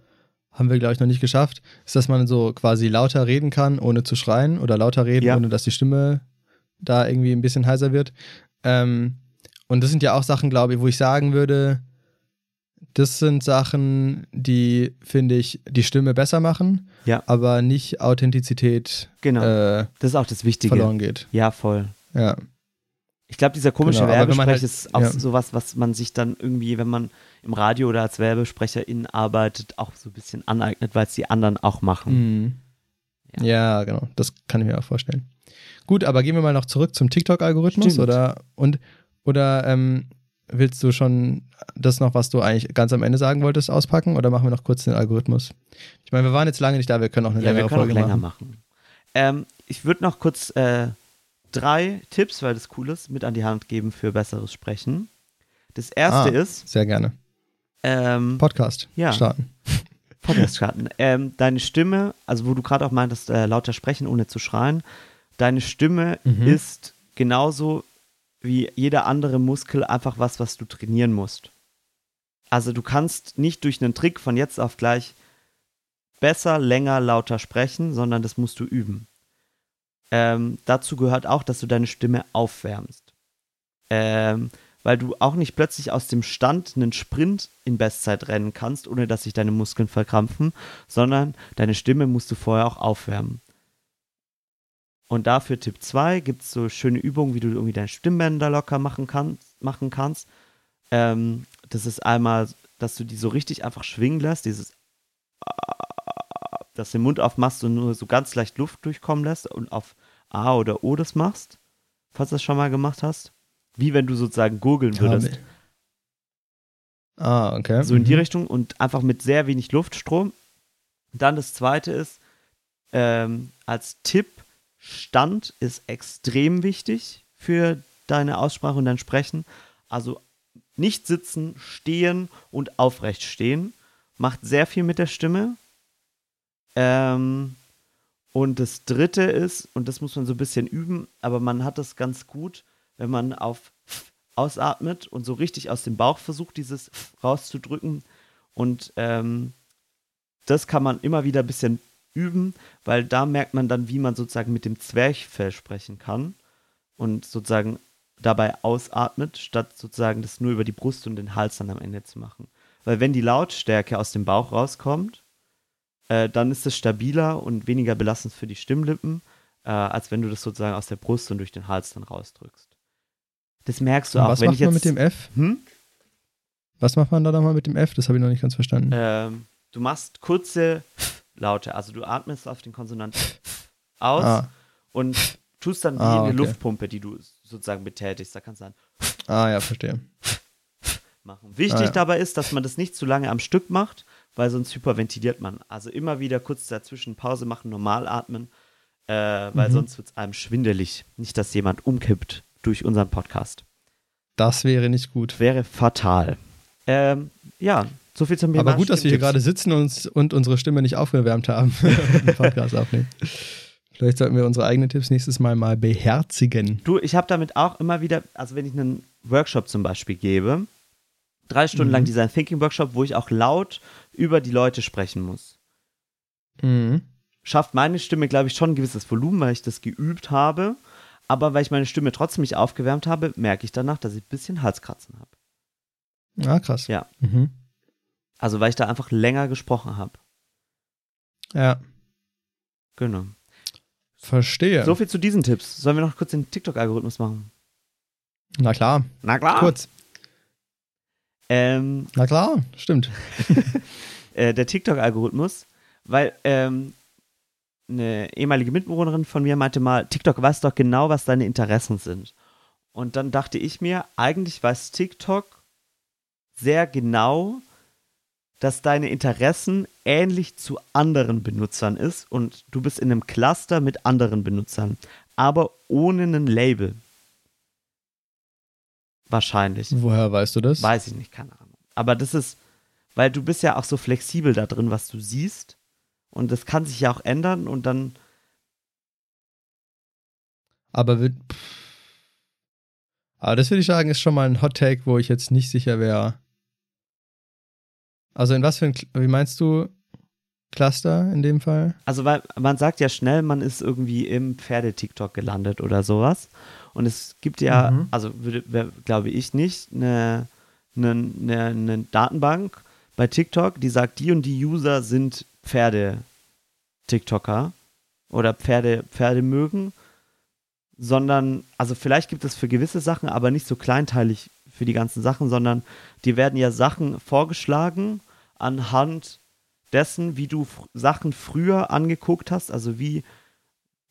haben wir, glaube ich, noch nicht geschafft, ist, dass man so quasi lauter reden kann, ohne zu schreien oder lauter reden, Ja. ohne dass die Stimme da irgendwie ein bisschen heiser wird. Ähm, und das sind ja auch Sachen, glaube ich, wo ich sagen würde, das sind Sachen, die, finde ich, die Stimme besser machen, Ja. aber nicht Authentizität Genau. äh, das ist auch das Wichtige. verloren geht. Ja, voll. Ja. Ich glaube, dieser komische Genau, Werbesprech halt- ist auch ja. sowas, was man sich dann irgendwie, wenn man im Radio oder als Werbesprecherin arbeitet, auch so ein bisschen aneignet, weil es die anderen auch machen. Mhm. Ja. Ja. genau. Das kann ich mir auch vorstellen. Gut, aber gehen wir mal noch zurück zum TikTok-Algorithmus oder und oder ähm, willst du schon das noch, was du eigentlich ganz am Ende sagen wolltest, auspacken oder machen wir noch kurz den Algorithmus? Ich meine, wir waren jetzt lange nicht da, wir können auch eine Ja, wir längere Folge länger machen. machen. Ähm, ich würde noch kurz äh, drei Tipps, weil das cool ist, mit an die Hand geben für besseres Sprechen. Das erste Ah. ist, Sehr gerne. ähm, Podcast Ja. starten. Podcast starten. Ähm, deine Stimme, also wo du gerade auch meintest, äh, lauter sprechen, ohne zu schreien, deine Stimme Mhm. ist genauso wie jeder andere Muskel einfach was, was du trainieren musst. Also du kannst nicht durch einen Trick von jetzt auf gleich besser, länger, lauter sprechen, sondern das musst du üben. Ähm, dazu gehört auch, dass du deine Stimme aufwärmst. Ähm, weil du auch nicht plötzlich aus dem Stand einen Sprint in Bestzeit rennen kannst, ohne dass sich deine Muskeln verkrampfen, sondern deine Stimme musst du vorher auch aufwärmen. Und dafür Tipp 2 gibt es so schöne Übungen, wie du irgendwie deine Stimmbänder locker machen, kann, machen kannst. Ähm, das ist einmal, dass du die so richtig einfach schwingen lässt, dieses dass du den Mund aufmachst und nur so ganz leicht Luft durchkommen lässt und auf A oder O das machst, falls du das schon mal gemacht hast. Wie wenn du sozusagen gurgeln würdest. Ah, okay. So in die Mhm. Richtung und einfach mit sehr wenig Luftstrom. Dann das zweite ist, ähm, als Tipp, Stand ist extrem wichtig für deine Aussprache und dein Sprechen. Also nicht sitzen, stehen und aufrecht stehen. Macht sehr viel mit der Stimme. Ähm, und das dritte ist, und das muss man so ein bisschen üben, aber man hat das ganz gut, wenn man auf ausatmet und so richtig aus dem Bauch versucht, dieses rauszudrücken. Und ähm, das kann man immer wieder ein bisschen üben, weil da merkt man dann, wie man sozusagen mit dem Zwerchfell sprechen kann und sozusagen dabei ausatmet, statt sozusagen das nur über die Brust und den Hals dann am Ende zu machen. Weil wenn die Lautstärke aus dem Bauch rauskommt, äh, dann ist es stabiler und weniger belastend für die Stimmlippen, äh, als wenn du das sozusagen aus der Brust und durch den Hals dann rausdrückst. Das merkst du Und auch, was wenn macht ich jetzt. man mit dem F? hm? Was macht man da nochmal mit dem F? Das habe ich noch nicht ganz verstanden. ähm, du machst kurze Laute, also du atmest auf den Konsonant aus ah, und tust dann wie Ah, eine okay. Luftpumpe, die du sozusagen betätigst. Da kannst du dann ah, ja, verstehe. machen. Wichtig Ah, ja. dabei ist, dass man das nicht zu lange am Stück macht, weil sonst hyperventiliert man. Also immer wieder kurz dazwischen Pause machen, normal atmen, äh, weil Mhm. sonst wird es einem schwindelig. Nicht, dass jemand umkippt durch unseren Podcast. Das wäre nicht gut. Wäre fatal. Ähm, ja, so viel zum Thema. Aber gut, dass wir hier gerade sitzen und, und unsere Stimme nicht aufgewärmt haben Podcast aufnehmen. Vielleicht sollten wir unsere eigenen Tipps nächstes Mal mal beherzigen. Du, ich habe damit auch immer wieder, also wenn ich einen Workshop zum Beispiel gebe, drei Stunden Mhm. lang Design Thinking Workshop, wo ich auch laut über die Leute sprechen muss. Mhm. Schafft meine Stimme, glaube ich, schon ein gewisses Volumen, weil ich das geübt habe. Aber weil ich meine Stimme trotzdem nicht aufgewärmt habe, merke ich danach, dass ich ein bisschen Halskratzen habe. Ah, krass. Ja. Mhm. Also weil ich da einfach länger gesprochen habe. Ja, Genau. verstehe. So viel zu diesen Tipps. Sollen wir noch kurz den TikTok-Algorithmus machen? Na klar, Na klar. kurz. Ähm, Na klar, stimmt. äh, der TikTok-Algorithmus, weil ähm, eine ehemalige Mitbewohnerin von mir meinte mal, TikTok weiß doch genau, was deine Interessen sind. Und dann dachte ich mir, eigentlich weiß TikTok sehr genau, dass deine Interessen ähnlich zu anderen Benutzern ist und du bist in einem Cluster mit anderen Benutzern, aber ohne ein Label. Wahrscheinlich. Woher weißt du das? Weiß ich nicht, keine Ahnung. Aber das ist, weil du bist ja auch so flexibel da drin, was du siehst. Und das kann sich ja auch ändern und dann. Aber wird. Aber das würde ich sagen, ist schon mal ein Hot Take, wo ich jetzt nicht sicher wäre. Also in was für ein, wie meinst du Cluster in dem Fall? Also weil man sagt ja schnell, man ist irgendwie im Pferde-TikTok gelandet oder sowas. Und es gibt ja, Mhm. also würde, glaube ich nicht, eine, eine, eine, eine Datenbank bei TikTok, die sagt, die und die User sind Pferde-TikToker oder Pferde, Pferde mögen, sondern, also vielleicht gibt es für gewisse Sachen, aber nicht so kleinteilig für die ganzen Sachen, sondern die werden ja Sachen vorgeschlagen anhand dessen, wie du Sachen früher angeguckt hast, also wie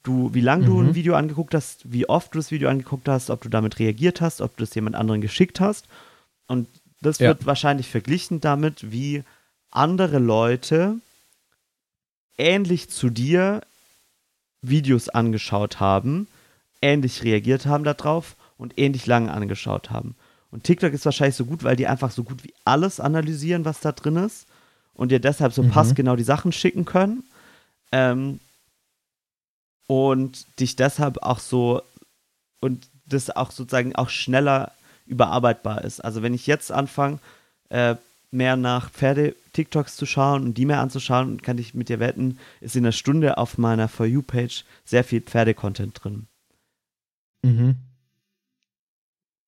du, wie lange du Mhm. ein Video angeguckt hast, wie oft du das Video angeguckt hast, ob du damit reagiert hast, ob du es jemand anderen geschickt hast. Und das Ja. wird wahrscheinlich verglichen damit, wie andere Leute ähnlich zu dir Videos angeschaut haben, ähnlich reagiert haben darauf und ähnlich lange angeschaut haben. Und TikTok ist wahrscheinlich so gut, weil die einfach so gut wie alles analysieren, was da drin ist und dir deshalb so Mhm. passgenau die Sachen schicken können. Ähm, und dich deshalb auch so und das auch sozusagen auch schneller überarbeitbar ist. Also wenn ich jetzt anfange, äh, mehr nach Pferde-TikToks zu schauen und die mehr anzuschauen, kann ich mit dir wetten, ist in einer Stunde auf meiner For You-Page sehr viel Pferde-Content drin. Mhm.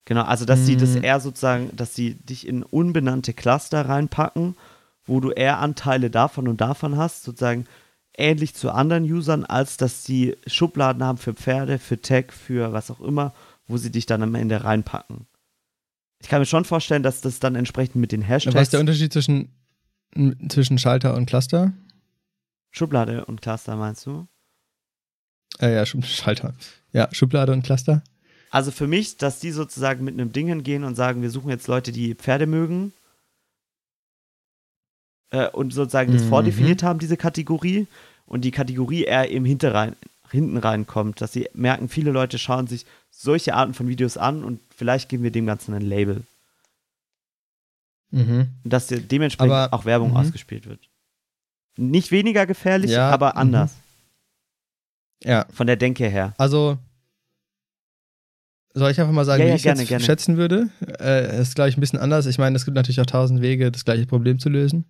Genau, also dass sie das Mm. eher sozusagen, dass sie dich in unbenannte Cluster reinpacken, wo du eher Anteile davon und davon hast, sozusagen ähnlich zu anderen Usern, als dass sie Schubladen haben für Pferde, für Tech, für was auch immer, wo sie dich dann am Ende reinpacken. Ich kann mir schon vorstellen, dass das dann entsprechend mit den Was Hashtags ist der Unterschied zwischen, zwischen Schalter und Cluster? Schublade und Cluster meinst du? Äh, ja, Schalter. Ja, Schublade und Cluster. Also für mich, dass die sozusagen mit einem Ding hingehen und sagen, wir suchen jetzt Leute, die Pferde mögen äh, und sozusagen das Mhm. vordefiniert haben, diese Kategorie und die Kategorie eher im Hinterrein, hinten reinkommt, dass sie merken, viele Leute schauen sich solche Arten von Videos an und vielleicht geben wir dem Ganzen ein Label. Mhm. Und dass de- dementsprechend Aber- auch Werbung mhm. ausgespielt wird. Nicht weniger gefährlich, Ja, aber mhm. anders. Ja, Von der Denke her. also soll ich einfach mal sagen, Ja, wie ja, ich gerne, jetzt gerne. schätzen würde? Äh, ist, glaube ich, ein bisschen anders. Ich meine, es gibt natürlich auch tausend Wege, das gleiche Problem zu lösen.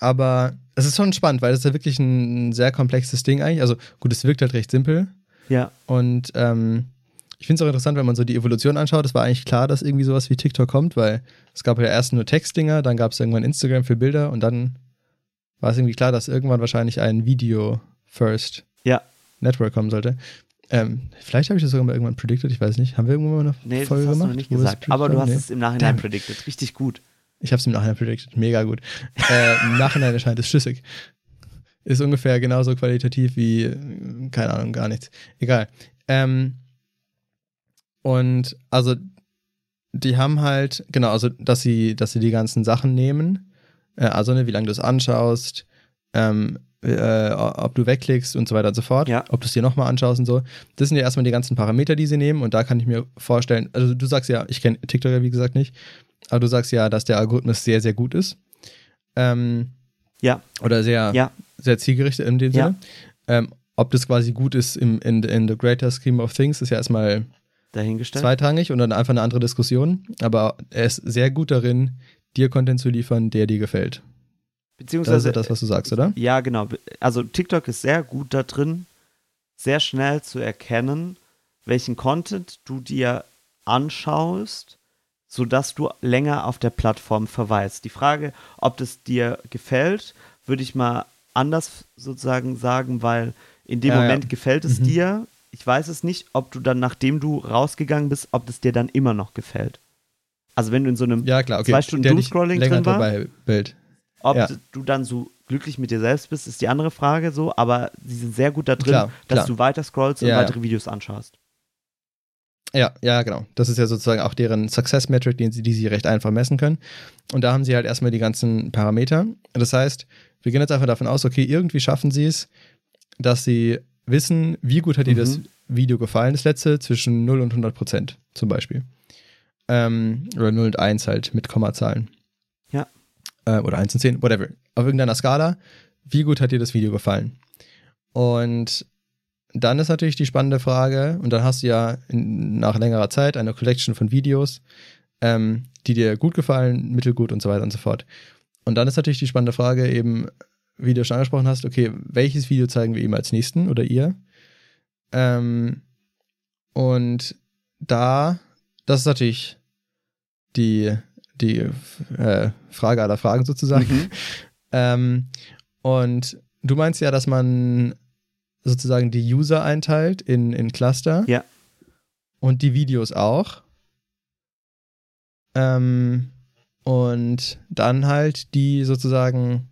Aber es ist schon spannend, weil das ist ja wirklich ein sehr komplexes Ding eigentlich. Also gut, es wirkt halt recht simpel. Ja. Und ähm, ich finde es auch interessant, wenn man so die Evolution anschaut. Es war eigentlich klar, dass irgendwie sowas wie TikTok kommt, weil es gab ja erst nur Textdinger, dann gab es irgendwann Instagram für Bilder und dann war es irgendwie klar, dass irgendwann wahrscheinlich ein Video First Ja. Network kommen sollte. Ähm, vielleicht habe ich das sogar mal irgendwann predicted, ich weiß nicht. Haben wir irgendwann mal eine Nee, das Folge hast du gemacht? noch nicht das gesagt. Aber du hast haben? es im Nachhinein Damn. predicted. Richtig gut. Ich habe es im Nachhinein predicted. Mega gut. äh, Im Nachhinein erscheint es schlüssig. Ist ungefähr genauso qualitativ wie, äh, keine Ahnung, gar nichts. Egal. Ähm, und also, die haben halt, genau, also, dass sie, dass sie die ganzen Sachen nehmen. Äh, also, ne, wie lange du es anschaust, ähm, äh, ob du wegklickst und so weiter und so fort. Ja. Ob du es dir nochmal anschaust und so. Das sind ja erstmal die ganzen Parameter, die sie nehmen. Und da kann ich mir vorstellen, also du sagst ja, ich kenne TikTok ja wie gesagt nicht, aber du sagst ja, dass der Algorithmus sehr, sehr gut ist. Ähm, Ja. oder sehr, Ja. sehr zielgerichtet in dem Ja. Sinne. Ähm, ob das quasi gut ist im, in, in the greater scheme of things, ist ja erstmal Dahingestellt. zweitrangig und dann einfach eine andere Diskussion. Aber er ist sehr gut darin, dir Content zu liefern, der dir gefällt. Das ist Beziehungsweise ja das, was du sagst, oder? Ja, genau. Also TikTok ist sehr gut da drin, sehr schnell zu erkennen, welchen Content du dir anschaust, sodass du länger auf der Plattform verweilst. Die Frage, ob das dir gefällt, würde ich mal anders sozusagen sagen, weil in dem Ja, ja. Moment gefällt es Mhm. dir. Ich weiß es nicht, ob du dann, nachdem du rausgegangen bist, ob das dir dann immer noch gefällt. Also wenn du in so einem Ja, klar, okay. zwei Stunden Doomscrolling drin war, dabei Bild. Ob Ja. du dann so glücklich mit dir selbst bist, ist die andere Frage so, aber sie sind sehr gut da drin, Klar, dass klar. du weiter scrollst und Ja, weitere Videos anschaust. Ja, ja, genau. Das ist ja sozusagen auch deren Success Metric, den sie, die sie recht einfach messen können. Und da haben sie halt erstmal die ganzen Parameter. Das heißt, wir gehen jetzt einfach davon aus, okay, irgendwie schaffen sie es, dass sie wissen, wie gut hat dir das Mhm. Video gefallen, das letzte, zwischen 0 und 100 Prozent zum Beispiel. Ähm, oder 0 und 1 halt mit Kommazahlen. Äh, oder 1 und 10, whatever. Auf irgendeiner Skala, wie gut hat dir das Video gefallen? Und dann ist natürlich die spannende Frage, und dann hast du ja in, nach längerer Zeit eine Collection von Videos, ähm, die dir gut gefallen, mittelgut und so weiter und so fort. Und dann ist natürlich die spannende Frage eben, wie du schon angesprochen hast, okay, welches Video zeigen wir ihm als nächsten oder ihr? Ähm, und da, das ist natürlich die, die äh, Frage aller Fragen sozusagen. Ähm, und du meinst ja, dass man sozusagen die User einteilt in, in Cluster. Ja. Und die Videos auch. Ähm, und dann halt die sozusagen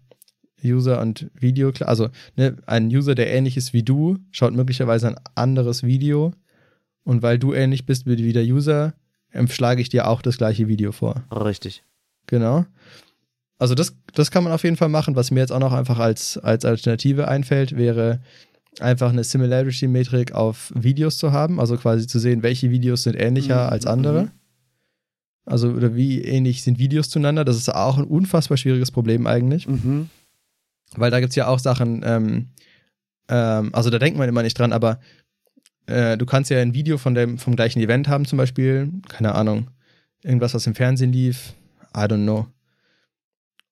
User und Video, also ne, ein User, der ähnlich ist wie du, schaut möglicherweise ein anderes Video. Und weil du ähnlich bist wie der User, schlage ich dir auch das gleiche Video vor. Richtig. Genau. Also das, das kann man auf jeden Fall machen. Was mir jetzt auch noch einfach als, als Alternative einfällt, wäre einfach eine Similarity-Metrik auf Videos zu haben. Also quasi zu sehen, welche Videos sind ähnlicher Mhm, als andere. mhm. Also oder wie ähnlich sind Videos zueinander. Das ist auch ein unfassbar schwieriges Problem eigentlich. Mhm. Weil da gibt es ja auch Sachen, ähm, ähm, also da denkt man immer nicht dran, aber äh, du kannst ja ein Video von dem, vom gleichen Event haben, zum Beispiel, keine Ahnung, irgendwas, was im Fernsehen lief, I don't know.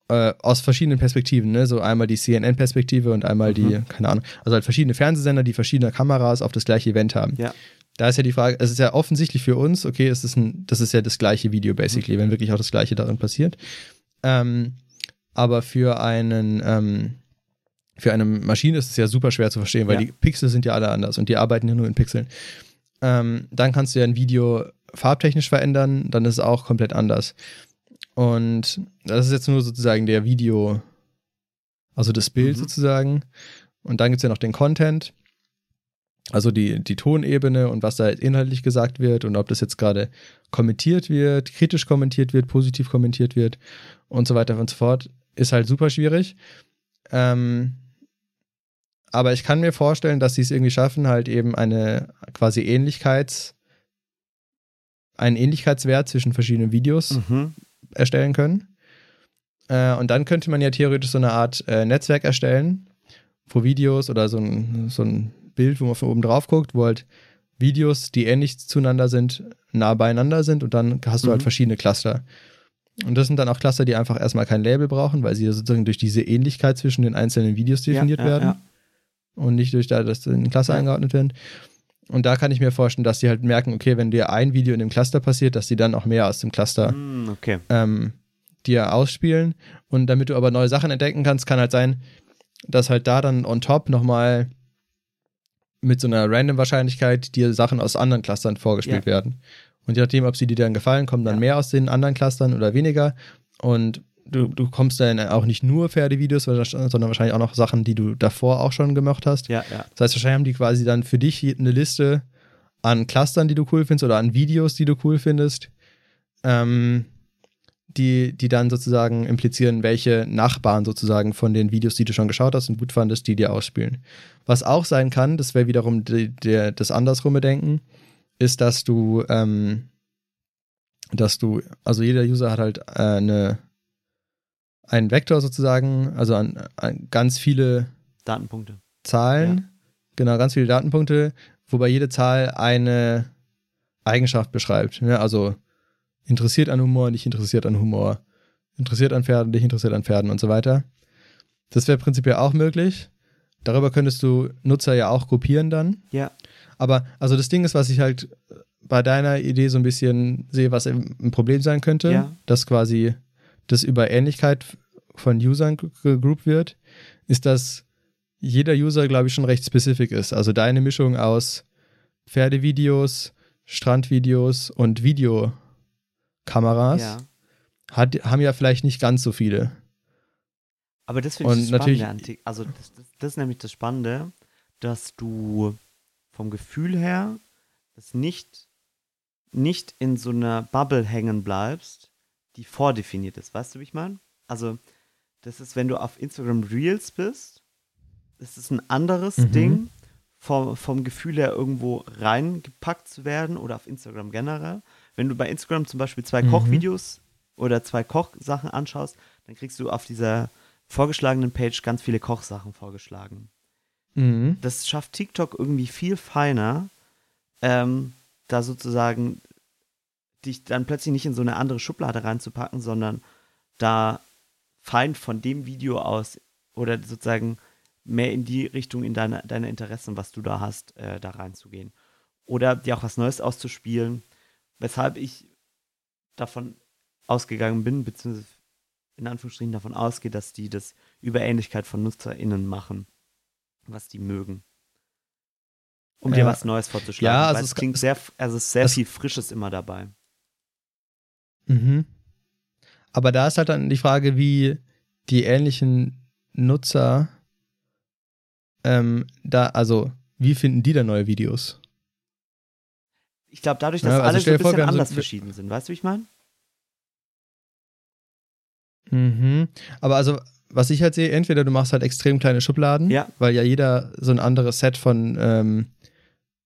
Äh, aus verschiedenen Perspektiven, ne? So einmal die CNN-Perspektive und einmal die, Mhm. keine Ahnung, also halt verschiedene Fernsehsender, die verschiedene Kameras auf das gleiche Event haben. Ja. Da ist ja die Frage, es ist ja offensichtlich für uns, okay, es ist ein, das ist ja das gleiche Video basically, wenn wirklich auch das gleiche darin passiert. Ähm, aber für einen, ähm, für eine Maschine ist es ja super schwer zu verstehen, weil Ja. die Pixel sind ja alle anders und die arbeiten ja nur in Pixeln. Ähm, dann kannst du ja ein Video farbtechnisch verändern, dann ist es auch komplett anders. Und das ist jetzt nur sozusagen der Video, also das Bild Mhm. sozusagen. Und dann gibt es ja noch den Content, also die, die Tonebene und was da inhaltlich gesagt wird und ob das jetzt gerade kommentiert wird, kritisch kommentiert wird, positiv kommentiert wird und so weiter und so fort, ist halt super schwierig. Ähm, aber ich kann mir vorstellen, dass sie es irgendwie schaffen, halt eben eine quasi Ähnlichkeits, einen Ähnlichkeitswert zwischen verschiedenen Videos Mhm. erstellen können. Äh, und dann könnte man ja theoretisch so eine Art äh, Netzwerk erstellen, wo Videos oder so ein, so ein Bild, wo man von oben drauf guckt, wo halt Videos, die ähnlich zueinander sind, nah beieinander sind und dann hast du halt Mhm. verschiedene Cluster. Und das sind dann auch Cluster, die einfach erstmal kein Label brauchen, weil sie ja sozusagen durch diese Ähnlichkeit zwischen den einzelnen Videos definiert ja, ja, werden ja. Und nicht durch da, dass sie in Cluster Ja. eingeordnet werden. Und da kann ich mir vorstellen, dass die halt merken, okay, wenn dir ein Video in dem Cluster passiert, dass die dann auch mehr aus dem Cluster Mm, okay. ähm, dir ausspielen. Und damit du aber neue Sachen entdecken kannst, kann halt sein, dass halt da dann on top nochmal mit so einer random Wahrscheinlichkeit dir Sachen aus anderen Clustern vorgespielt Ja. werden. Und je nachdem, ob sie dir dann gefallen, kommen dann Ja. mehr aus den anderen Clustern oder weniger. Und du, du kommst dann auch nicht nur Pferdevideos, sondern wahrscheinlich auch noch Sachen, die du davor auch schon gemacht hast. Ja, ja. Das heißt, wahrscheinlich haben die quasi dann für dich eine Liste an Clustern, die du cool findest oder an Videos, die du cool findest, ähm, die, die dann sozusagen implizieren, welche Nachbarn sozusagen von den Videos, die du schon geschaut hast und gut fandest, die dir ausspielen. Was auch sein kann, das wäre wiederum die, der, das andersrumme Denken, ist, dass du, ähm, dass du, also jeder User hat halt äh, eine, einen Vektor sozusagen, also an, an ganz viele Datenpunkte. Zahlen, genau, ganz viele Datenpunkte, wobei jede Zahl eine Eigenschaft beschreibt. Ne? Also interessiert an Humor, nicht interessiert an Humor, interessiert an Pferden, nicht interessiert an Pferden und so weiter. Das wäre prinzipiell auch möglich. Darüber könntest du Nutzer ja auch gruppieren dann. Ja. Aber also das Ding ist, was ich halt bei deiner Idee so ein bisschen sehe, was ein Problem sein könnte, Ja. dass quasi das über Ähnlichkeit von Usern ge- gegroupt wird, ist, dass jeder User, glaube ich, schon recht spezifisch ist. Also deine Mischung aus Pferdevideos, Strandvideos und Videokameras Ja. hat, haben ja vielleicht nicht ganz so viele. Aber das finde ich das Spannende Also das, das, das ist nämlich das Spannende, dass du vom Gefühl her es nicht, nicht in so einer Bubble hängen bleibst, die vordefiniert ist. Weißt du, wie ich meine? Also, das ist, wenn du auf Instagram Reels bist, das ist ein anderes Mhm. Ding, vom, vom Gefühl her irgendwo reingepackt zu werden oder auf Instagram generell. Wenn du bei Instagram zum Beispiel zwei Mhm. Kochvideos oder zwei Kochsachen anschaust, dann kriegst du auf dieser vorgeschlagenen Page ganz viele Kochsachen vorgeschlagen. Mhm. Das schafft TikTok irgendwie viel feiner, ähm, da sozusagen dich dann plötzlich nicht in so eine andere Schublade reinzupacken, sondern da fein von dem Video aus oder sozusagen mehr in die Richtung in deine, deine Interessen, was du da hast, äh, da reinzugehen. Oder dir auch was Neues auszuspielen, weshalb ich davon ausgegangen bin, beziehungsweise in Anführungsstrichen davon ausgehe, dass die das über Ähnlichkeit von NutzerInnen machen, was die mögen. Um dir Ja. was Neues vorzuschlagen. Ja, also Weil es es klingt sehr, also es ist sehr es- viel Frisches immer dabei. Mhm. Aber da ist halt dann die Frage, wie die ähnlichen Nutzer ähm, da, also wie finden die dann neue Videos? Ich glaube, dadurch, dass Ja, also alle so ein vor, bisschen so- anders wir- verschieden sind. Weißt du, wie ich meine? Mhm. Aber also, was ich halt sehe, entweder du machst halt extrem kleine Schubladen, Ja. weil ja jeder so ein anderes Set von, ähm,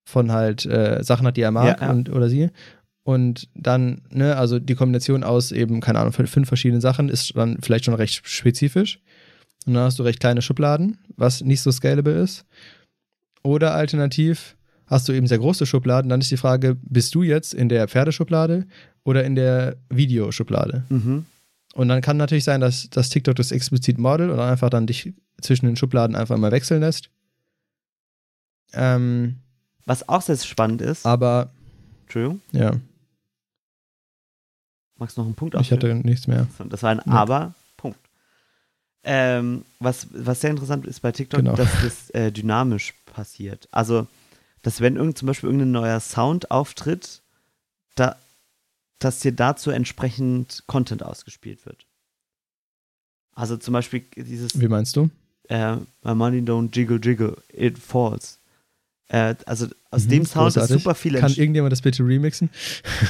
von halt äh, Sachen hat, die er mag ja. Und, oder sie. Und dann, ne, also die Kombination aus eben, keine Ahnung, fünf verschiedenen Sachen ist dann vielleicht schon recht spezifisch. Und dann hast du recht kleine Schubladen, was nicht so scalable ist. Oder alternativ hast du eben sehr große Schubladen. Dann ist die Frage, bist du jetzt in der Pferdeschublade oder in der Videoschublade? Mhm. Und dann kann natürlich sein, dass, dass TikTok das explizit model und einfach dann dich zwischen den Schubladen einfach mal wechseln lässt. Ähm, Was auch sehr spannend ist, aber Entschuldigung, ja, magst du noch einen Punkt ich hatte nichts mehr. Das war ein Ja. Aber-Punkt. Ähm, was, was sehr interessant ist bei TikTok, Genau. dass das äh, dynamisch passiert. Also, dass wenn irgend, zum Beispiel irgendein neuer Sound auftritt, da, dass dir dazu entsprechend Content ausgespielt wird. Also zum Beispiel dieses Wie meinst du? äh, My money don't jiggle jiggle, it falls. Äh, also aus Mhm, dem Sound großartig. ist super viel Kann irgendjemand das bitte remixen?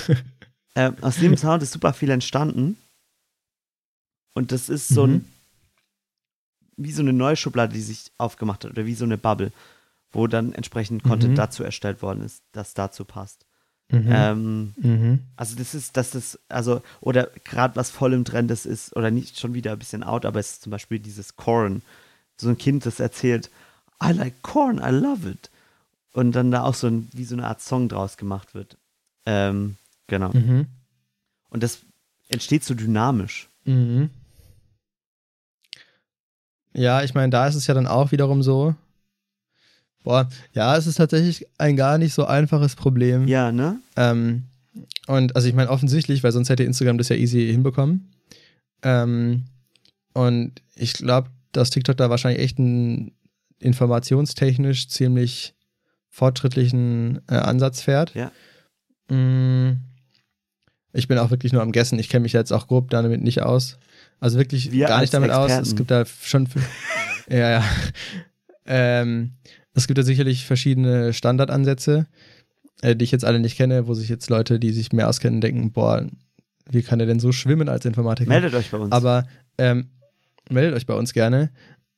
Äh, aus dem Sound ist super viel entstanden. Und das ist so Mhm. ein, wie so eine neue Schublade, die sich aufgemacht hat, oder wie so eine Bubble, wo dann entsprechend Content Mhm. dazu erstellt worden ist, das dazu passt. Mhm. Ähm, mhm. also das ist, das ist, also, oder gerade was voll im Trend ist, ist, oder nicht schon wieder ein bisschen out, aber es ist zum Beispiel dieses Corn. So ein Kind, das erzählt, I like corn, I love it. Und dann da auch so ein, wie so eine Art Song draus gemacht wird. Ähm, genau. Mhm. Und das entsteht so dynamisch. Mhm. Ja, ich meine, da ist es ja dann auch wiederum so. Boah, ja, es ist tatsächlich ein gar nicht so einfaches Problem. Ja, ne? Ähm, und also ich meine offensichtlich, weil sonst hätte Instagram das ja easy hinbekommen. Ähm, und ich glaube, dass TikTok da wahrscheinlich echt einen informationstechnisch ziemlich fortschrittlichen äh, Ansatz fährt. Ja. Mm, ich bin auch wirklich nur am Guessen. Ich kenne mich jetzt auch grob damit nicht aus. Also wirklich Wir gar nicht damit aus. Experten. Es gibt da schon. ja, ja. Ähm, es gibt da sicherlich verschiedene Standardansätze, äh, die ich jetzt alle nicht kenne, wo sich jetzt Leute, die sich mehr auskennen, denken: Boah, wie kann er denn so schwimmen als Informatiker? Meldet euch bei uns. Aber ähm, meldet euch bei uns gerne.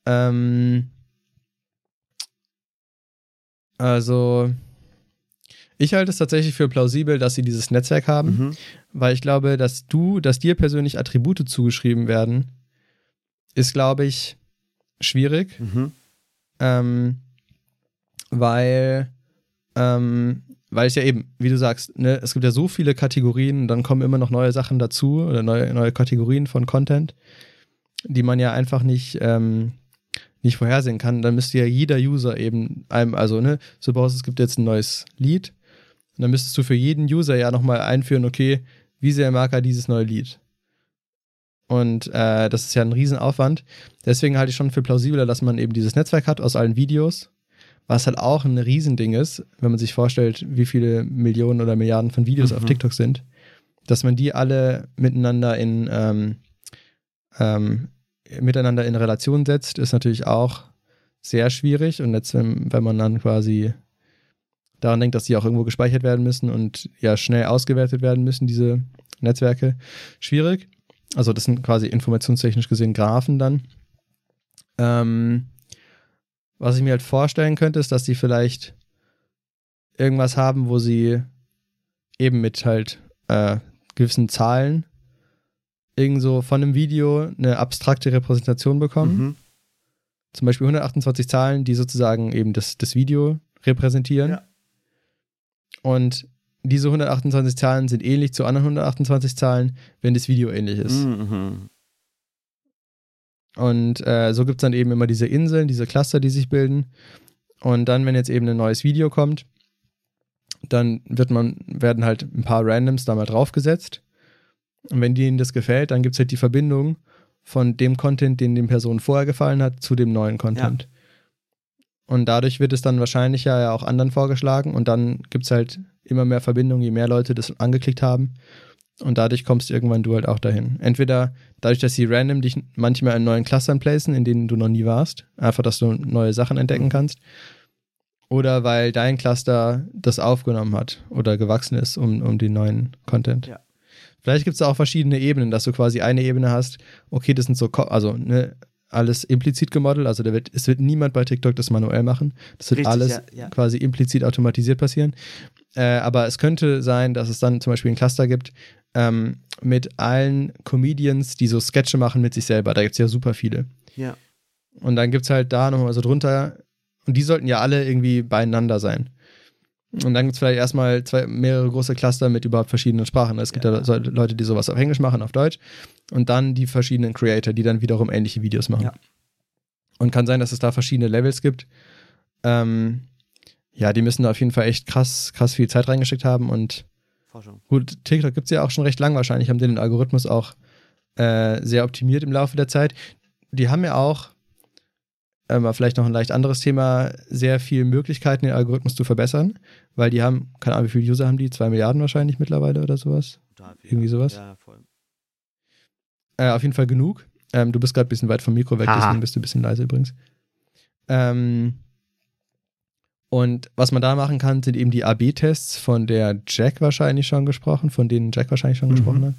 Ähm, also, ich halte es tatsächlich für plausibel, dass sie dieses Netzwerk haben, mhm. weil ich glaube, dass du, dass dir persönlich Attribute zugeschrieben werden, ist, glaube ich, schwierig, Mhm. ähm, weil, ähm, weil es ja eben, wie du sagst, ne, es gibt ja so viele Kategorien und dann kommen immer noch neue Sachen dazu oder neue, neue Kategorien von Content, die man ja einfach nicht, ähm, nicht vorhersehen kann. Dann müsste ja jeder User eben einem, also, ne, suppose es gibt jetzt ein neues Lied, und dann müsstest du für jeden User ja nochmal einführen, okay, wie sehr mag er dieses neue Lied? Und äh, das ist ja ein Riesenaufwand. Deswegen halte ich schon für plausibler, dass man eben dieses Netzwerk hat aus allen Videos, was halt auch ein Riesending ist, wenn man sich vorstellt, wie viele Millionen oder Milliarden von Videos Mhm. auf TikTok sind, dass man die alle miteinander in, ähm, ähm, miteinander in Relation setzt, ist natürlich auch sehr schwierig. Und jetzt, wenn, wenn man dann quasi daran denkt, dass die auch irgendwo gespeichert werden müssen und ja schnell ausgewertet werden müssen, diese Netzwerke, schwierig. Also das sind quasi informationstechnisch gesehen Graphen dann. Ähm, was ich mir halt vorstellen könnte, ist, dass die vielleicht irgendwas haben, wo sie eben mit halt äh, gewissen Zahlen irgend so von einem Video eine abstrakte Repräsentation bekommen. Mhm. Zum Beispiel 128 Zahlen, die sozusagen eben das, das Video repräsentieren. Ja. Und diese 128 Zahlen sind ähnlich zu anderen 128 Zahlen, wenn das Video ähnlich ist. Mhm. Und äh, so gibt es dann eben immer diese Inseln, diese Cluster, die sich bilden. Und dann, wenn jetzt eben ein neues Video kommt, dann wird man, werden halt ein paar Randoms da mal draufgesetzt. Und wenn denen das gefällt, dann gibt es halt die Verbindung von dem Content, den den Personen vorher gefallen hat, zu dem neuen Content. Und dadurch wird es dann wahrscheinlich ja auch anderen vorgeschlagen und dann gibt es halt immer mehr Verbindungen, je mehr Leute das angeklickt haben. Und dadurch kommst irgendwann du halt auch dahin. Entweder dadurch, dass sie random dich manchmal in neuen Clustern placen, in denen du noch nie warst, einfach, dass du neue Sachen entdecken kannst. Oder weil dein Cluster das aufgenommen hat oder gewachsen ist um, um den neuen Content. Ja. Vielleicht gibt es auch verschiedene Ebenen, dass du quasi eine Ebene hast, okay, das sind so, also ne, alles implizit gemodelt, also da wird, es wird niemand bei TikTok das manuell machen. Das wird Richtig, alles ja, ja. quasi implizit automatisiert passieren. Äh, aber es könnte sein, dass es dann zum Beispiel ein Cluster gibt ähm, mit allen Comedians, die so Sketche machen mit sich selber. Da gibt es ja super viele. Ja. Und dann gibt es halt da nochmal so drunter, und die sollten ja alle irgendwie beieinander sein. Und dann gibt es vielleicht erstmal zwei, mehrere große Cluster mit überhaupt verschiedenen Sprachen. Es gibt ja, Ja. Leute, die sowas auf Englisch machen, auf Deutsch. Und dann die verschiedenen Creator, die dann wiederum ähnliche Videos machen. Ja. Und kann sein, dass es da verschiedene Levels gibt. Ähm, ja, die müssen da auf jeden Fall echt krass, krass viel Zeit reingesteckt haben. Und Forschung. Gut, TikTok gibt es ja auch schon recht lang. Wahrscheinlich haben die den Algorithmus auch äh, sehr optimiert im Laufe der Zeit. Die haben ja auch, äh, mal vielleicht noch ein leicht anderes Thema, sehr viele Möglichkeiten, den Algorithmus zu verbessern, weil die haben, keine Ahnung, wie viele User haben die? Zwei Milliarden wahrscheinlich mittlerweile oder sowas. Viel. Irgendwie sowas? Ja, voll. Äh, auf jeden Fall genug. Ähm, du bist gerade ein bisschen weit vom Mikro weg, Haha. deswegen bist du ein bisschen leise übrigens. Ähm, und was man da machen kann, sind eben die AB-Tests, von der Jack wahrscheinlich schon gesprochen, von denen Jack wahrscheinlich schon Mhm. gesprochen hat,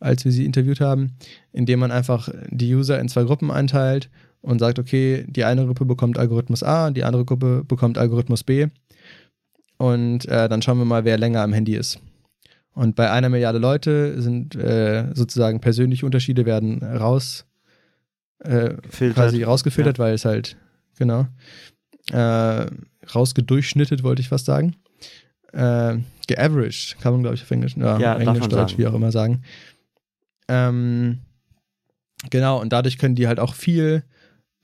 als wir sie interviewt haben, indem man einfach die User in zwei Gruppen einteilt und sagt, okay, die eine Gruppe bekommt Algorithmus A, die andere Gruppe bekommt Algorithmus B. Und äh, dann schauen wir mal, wer länger am Handy ist. Und bei einer Milliarde Leute sind äh, sozusagen persönliche Unterschiede werden raus äh, quasi rausgefiltert, weil es halt, genau, äh, rausgedurchschnittet, wollte ich fast sagen. Äh, geaveraged, kann man, glaube ich, auf Englisch, ja, Ja, Englisch, Deutsch, sagen. wie auch immer sagen. Ähm, genau, und dadurch können die halt auch viel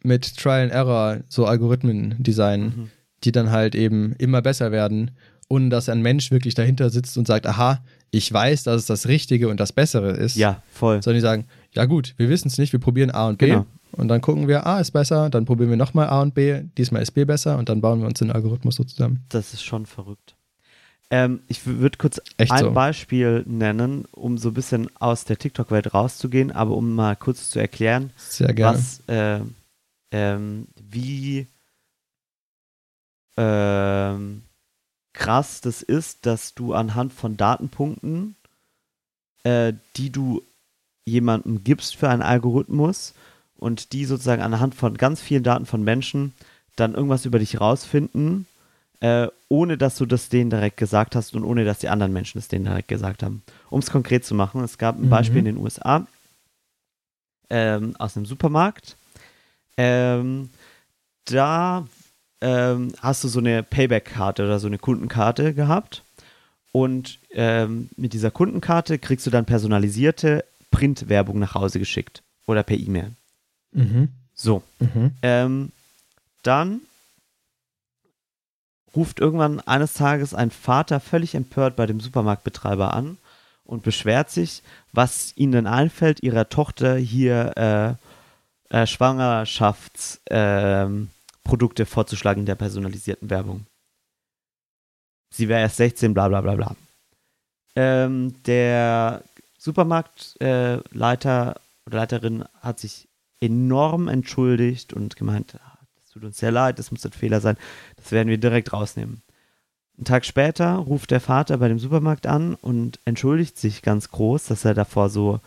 mit Trial and Error so Algorithmen designen, Mhm. die dann halt eben immer besser werden, ohne dass ein Mensch wirklich dahinter sitzt und sagt, aha, ich weiß, dass es das Richtige und das Bessere ist. Ja, voll. Sondern die sagen, ja gut, wir wissen es nicht, wir probieren A und B. Genau. Und dann gucken wir, A ist besser, dann probieren wir nochmal A und B, diesmal ist B besser und dann bauen wir uns den Algorithmus so zusammen. Das ist schon verrückt. Ähm, ich würde kurz Echt ein so. Beispiel nennen, um so ein bisschen aus der TikTok-Welt rauszugehen, aber um mal kurz zu erklären, was, äh, ähm, wie ähm, krass das ist, dass du anhand von Datenpunkten, äh, die du jemandem gibst für einen Algorithmus und die sozusagen anhand von ganz vielen Daten von Menschen dann irgendwas über dich rausfinden, äh, ohne dass du das denen direkt gesagt hast und ohne dass die anderen Menschen es denen direkt gesagt haben. Um es konkret zu machen, es gab ein Mhm. Beispiel in den USA ähm, aus einem Supermarkt. Ähm, da ähm, hast du so eine Payback-Karte oder so eine Kundenkarte gehabt. Und ähm, mit dieser Kundenkarte kriegst du dann personalisierte Printwerbung nach Hause geschickt oder per E-Mail. Mhm. So. Mhm. Ähm, dann ruft irgendwann eines Tages ein Vater völlig empört bei dem Supermarktbetreiber an und beschwert sich, was ihnen denn einfällt, ihrer Tochter hier äh, äh, Schwangerschaftsprodukte ähm, Produkte vorzuschlagen in der personalisierten Werbung. Sie wäre erst 16, bla bla bla bla. Ähm, der Supermarktleiter äh, oder Leiterin hat sich enorm entschuldigt und gemeint, "Ah, das tut uns sehr leid, das muss ein Fehler sein, das werden wir direkt rausnehmen. Einen Tag später ruft der Vater bei dem Supermarkt an und entschuldigt sich ganz groß, dass er davor so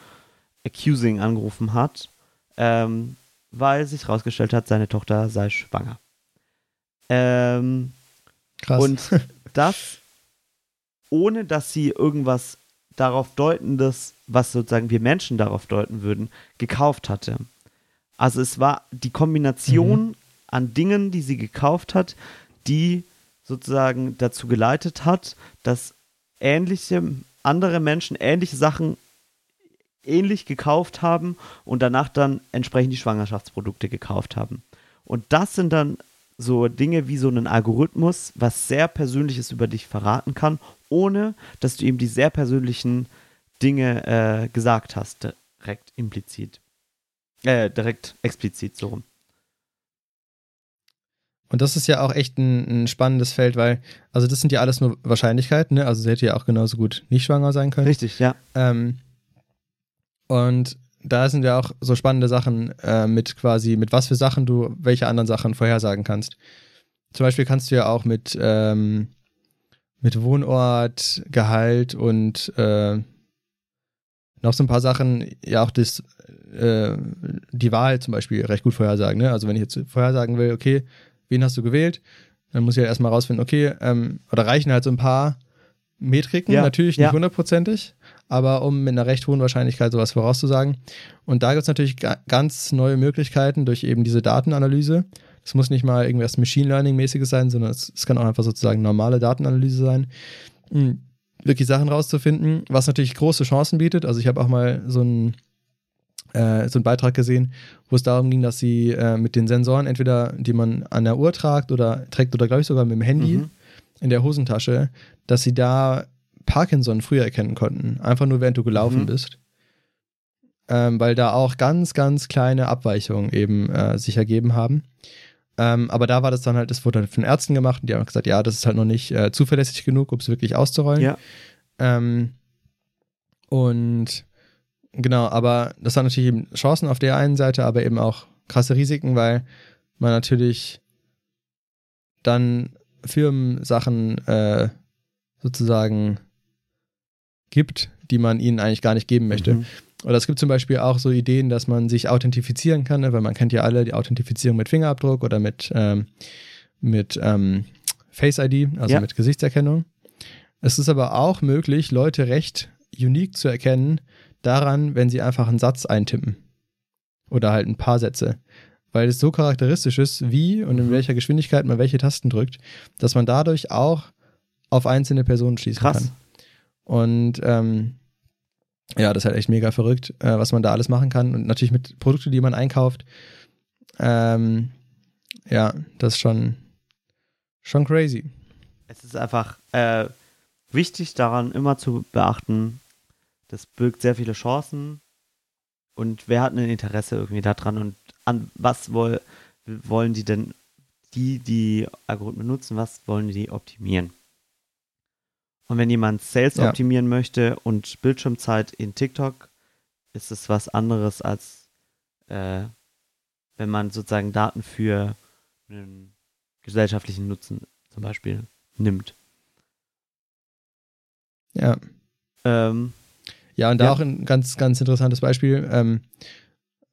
accusing angerufen hat, ähm, weil sich herausgestellt hat, seine Tochter sei schwanger. Ähm, Krass. und das, ohne dass sie irgendwas darauf deutendes, was sozusagen wir Menschen darauf deuten würden, gekauft hatte. Also es war die Kombination an Dingen, die sie gekauft hat, die sozusagen dazu geleitet hat, dass ähnliche andere Menschen ähnliche Sachen ähnlich gekauft haben und danach dann entsprechend die Schwangerschaftsprodukte gekauft haben. Und das sind dann so Dinge wie so einen Algorithmus, was sehr Persönliches über dich verraten kann, ohne dass du ihm die sehr persönlichen Dinge äh, gesagt hast, direkt implizit. Äh, direkt explizit so rum. Und das ist ja auch echt ein, ein spannendes Feld, weil, also das sind ja alles nur Wahrscheinlichkeiten, ne? Also sie hätte ja auch genauso gut nicht schwanger sein können. Richtig, ja. Ähm, und da sind ja auch so spannende Sachen äh, mit quasi, mit was für Sachen du welche anderen Sachen vorhersagen kannst. Zum Beispiel kannst du ja auch mit, ähm, mit Wohnort, Gehalt und äh, noch so ein paar Sachen, ja auch das, äh, die Wahl zum Beispiel recht gut vorhersagen. Ne? Also wenn ich jetzt vorhersagen will, okay, wen hast du gewählt, dann muss ich ja erstmal rausfinden, okay, ähm, oder reichen halt so ein paar Metriken, Ja, natürlich ja. nicht hundertprozentig, aber um mit einer recht hohen Wahrscheinlichkeit sowas vorauszusagen. Und da gibt es natürlich ga ganz neue Möglichkeiten durch eben diese Datenanalyse. Es muss nicht mal irgendwas Machine Learning-mäßiges sein, sondern es, es kann auch einfach sozusagen normale Datenanalyse sein. um Wirklich Sachen rauszufinden, was natürlich große Chancen bietet. Also ich habe auch mal so einen, äh, so einen Beitrag gesehen, wo es darum ging, dass sie äh, mit den Sensoren entweder, die man an der Uhr tragt oder trägt oder glaube ich sogar mit dem Handy Mhm. in der Hosentasche, dass sie da Parkinson früher erkennen konnten. Einfach nur, während du gelaufen Mhm. bist. Ähm, weil da auch ganz, ganz kleine Abweichungen eben äh, sich ergeben haben. Ähm, aber da war das dann halt, das wurde dann von Ärzten gemacht und die haben gesagt, ja, das ist halt noch nicht äh, zuverlässig genug, um es wirklich auszurollen. Ja. Ähm, und genau, aber das hat natürlich eben Chancen auf der einen Seite, aber eben auch krasse Risiken, weil man natürlich dann Firmensachen äh, sozusagen gibt, die man ihnen eigentlich gar nicht geben möchte. Mhm. Oder es gibt zum Beispiel auch so Ideen, dass man sich authentifizieren kann, ne? weil man kennt ja alle die Authentifizierung mit Fingerabdruck oder mit, ähm, mit ähm, Face ID, also Ja. mit Gesichtserkennung. Es ist aber auch möglich, Leute recht unique zu erkennen daran, wenn sie einfach einen Satz eintippen. Oder halt ein paar Sätze. Weil es so charakteristisch ist, wie und in Mhm. welcher Geschwindigkeit man welche Tasten drückt, dass man dadurch auch auf einzelne Personen schließen Krass. kann. Und ähm, ja, das ist halt echt mega verrückt, äh, was man da alles machen kann. Und natürlich mit Produkten, die man einkauft. Ähm, ja, das ist schon, schon crazy. Es ist einfach äh, wichtig daran immer zu beachten, das birgt sehr viele Chancen und wer hat ein Interesse irgendwie daran und an was woll, wollen die denn, die, die Algorithmen nutzen, was wollen die optimieren? Und wenn jemand Sales Ja. optimieren möchte und Bildschirmzeit in TikTok, ist es was anderes als äh, wenn man sozusagen Daten für einen gesellschaftlichen Nutzen zum Beispiel nimmt. Ja. Ähm, Ja, und da Ja. auch ein ganz, ganz interessantes Beispiel. Ähm,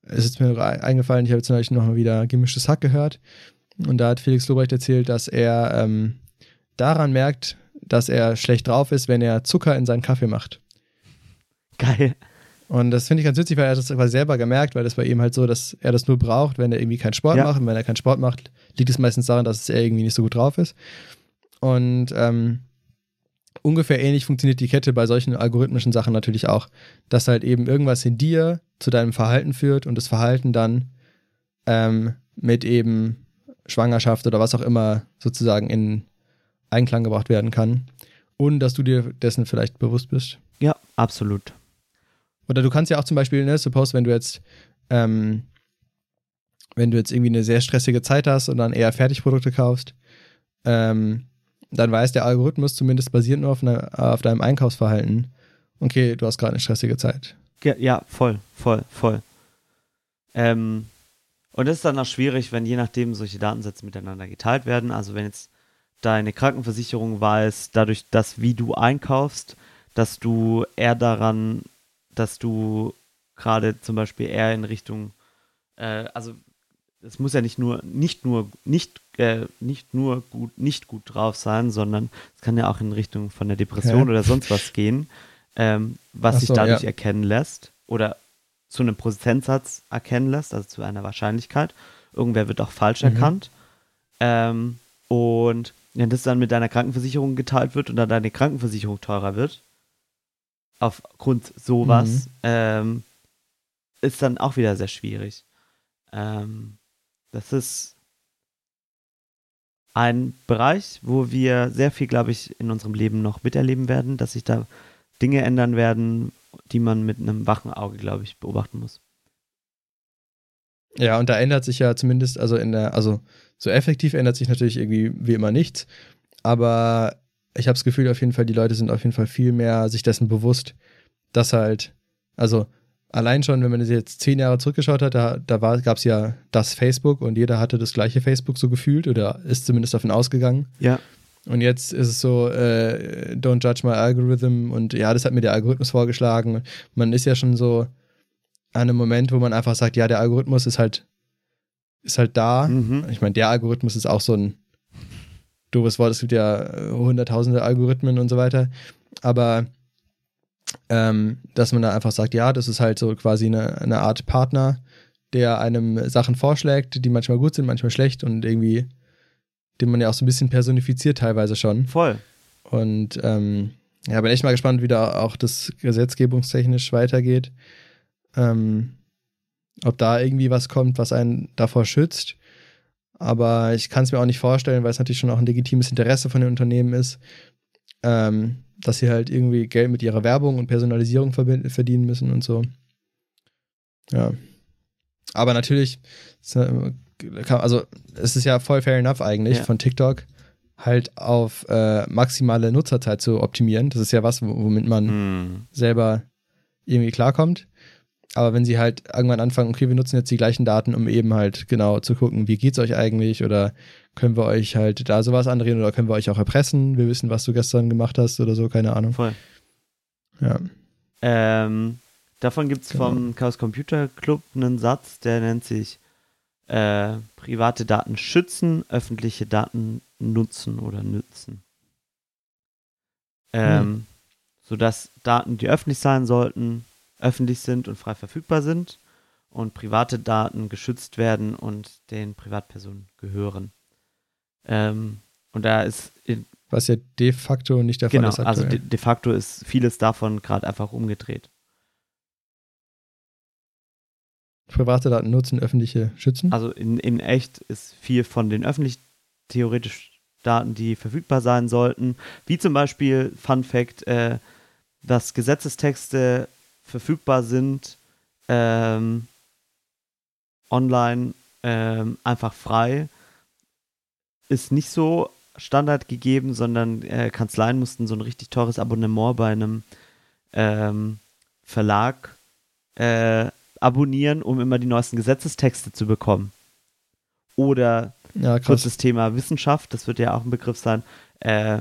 es ist mir eingefallen, ich habe jetzt Beispiel nochmal wieder gemischtes Hack gehört. Und da hat Felix Lobrecht erzählt, dass er ähm, daran merkt, dass er schlecht drauf ist, wenn er Zucker in seinen Kaffee macht. geil. Und das finde ich ganz witzig, weil er das quasi selber gemerkt, weil das bei ihm halt so, dass er das nur braucht, wenn er irgendwie keinen Sport Ja. macht. Und wenn er keinen Sport macht, liegt es meistens daran, dass er irgendwie nicht so gut drauf ist. Und ähm, ungefähr ähnlich funktioniert die Kette bei solchen algorithmischen Sachen natürlich auch, dass halt eben irgendwas in dir zu deinem Verhalten führt und das Verhalten dann ähm, mit eben Schwangerschaft oder was auch immer sozusagen in Einklang gebracht werden kann, ohne dass du dir dessen vielleicht bewusst bist. Ja, absolut. Oder du kannst ja auch zum Beispiel, ne, suppose, wenn du jetzt, ähm, wenn du jetzt irgendwie eine sehr stressige Zeit hast und dann eher Fertigprodukte kaufst, ähm, dann weiß der Algorithmus zumindest basierend nur auf, einer, auf deinem Einkaufsverhalten, okay, du hast gerade eine stressige Zeit. Ja, ja, voll, voll, voll. Ähm, Und das ist dann auch schwierig, wenn je nachdem solche Datensätze miteinander geteilt werden. Also wenn jetzt deine Krankenversicherung weiß, dadurch, dass wie du einkaufst, dass du eher daran, dass du gerade zum Beispiel eher in Richtung, äh, also es muss ja nicht nur, nicht nur, nicht, äh, nicht nur gut, nicht gut drauf sein, sondern es kann ja auch in Richtung von der Depression Okay. oder sonst was gehen, ähm, was Ach sich so, dadurch ja. erkennen lässt oder zu einem Prozentsatz erkennen lässt, also zu einer Wahrscheinlichkeit. Irgendwer wird auch falsch Mhm. erkannt. Ähm, und wenn das dann mit deiner Krankenversicherung geteilt wird und dann deine Krankenversicherung teurer wird, aufgrund sowas, Mhm. ähm, ist dann auch wieder sehr schwierig. Ähm, das ist ein Bereich, wo wir sehr viel, glaube ich, in unserem Leben noch miterleben werden, dass sich da Dinge ändern werden, die man mit einem wachen Auge, glaube ich, beobachten muss. Ja, und da ändert sich ja zumindest, also in der, also so effektiv ändert sich natürlich irgendwie wie immer nichts, aber ich habe das Gefühl auf jeden Fall, die Leute sind auf jeden Fall viel mehr sich dessen bewusst, dass halt, also allein schon, wenn man jetzt zehn Jahre zurückgeschaut hat, da, da gab es ja das Facebook und jeder hatte das gleiche Facebook so gefühlt oder ist zumindest davon ausgegangen. Ja. Und jetzt ist es so, äh, don't judge my algorithm und ja, das hat mir der Algorithmus vorgeschlagen. Man ist ja schon so an einem Moment, wo man einfach sagt, ja, der Algorithmus ist halt, ist halt da. Mhm. Ich meine, der Algorithmus ist auch so ein doofes Wort. Es gibt ja äh, hunderttausende Algorithmen und so weiter. Aber ähm, dass man da einfach sagt, ja, das ist halt so quasi eine, eine Art Partner, der einem Sachen vorschlägt, die manchmal gut sind, manchmal schlecht und irgendwie, den man ja auch so ein bisschen personifiziert teilweise schon. Voll. Und ähm, ja, bin echt mal gespannt, wie da auch das gesetzgebungstechnisch weitergeht. Ähm, ob da irgendwie was kommt, was einen davor schützt. Aber ich kann es mir auch nicht vorstellen, weil es natürlich schon auch ein legitimes Interesse von den Unternehmen ist, ähm, dass sie halt irgendwie Geld mit ihrer Werbung und Personalisierung verdienen müssen und so. Ja. Aber natürlich, es, äh, also es ist ja voll fair enough eigentlich Ja. von TikTok halt auf äh, maximale Nutzerzeit zu optimieren. Das ist ja was, wo- womit man Mhm. selber irgendwie klarkommt. Aber wenn sie halt irgendwann anfangen, okay, wir nutzen jetzt die gleichen Daten, um eben halt genau zu gucken, wie geht's euch eigentlich oder können wir euch halt da sowas andrehen oder können wir euch auch erpressen? Wir wissen, was du gestern gemacht hast oder so, keine Ahnung. Voll. Ja. Ähm, davon gibt es Genau. vom Chaos Computer Club einen Satz, der nennt sich äh, private Daten schützen, öffentliche Daten nutzen oder nützen. Ähm, Sodass Daten, die öffentlich sein sollten, öffentlich sind und frei verfügbar sind und private Daten geschützt werden und den Privatpersonen gehören. Ähm, und da ist in, Was ja de facto nicht der Fall genau, ist also aktuell. de, de facto ist vieles davon gerade einfach umgedreht. Private Daten nutzen, öffentliche schützen. Also in, in echt ist viel von den öffentlich theoretisch Daten, die verfügbar sein sollten, wie zum Beispiel, Fun Fact, äh, dass Gesetzestexte verfügbar sind, ähm, online ähm, einfach frei, ist nicht so Standard gegeben, sondern äh, Kanzleien mussten so ein richtig teures Abonnement bei einem ähm, Verlag äh, abonnieren, um immer die neuesten Gesetzestexte zu bekommen. Oder ja, kurzes Thema Wissenschaft, das wird ja auch ein Begriff sein, äh,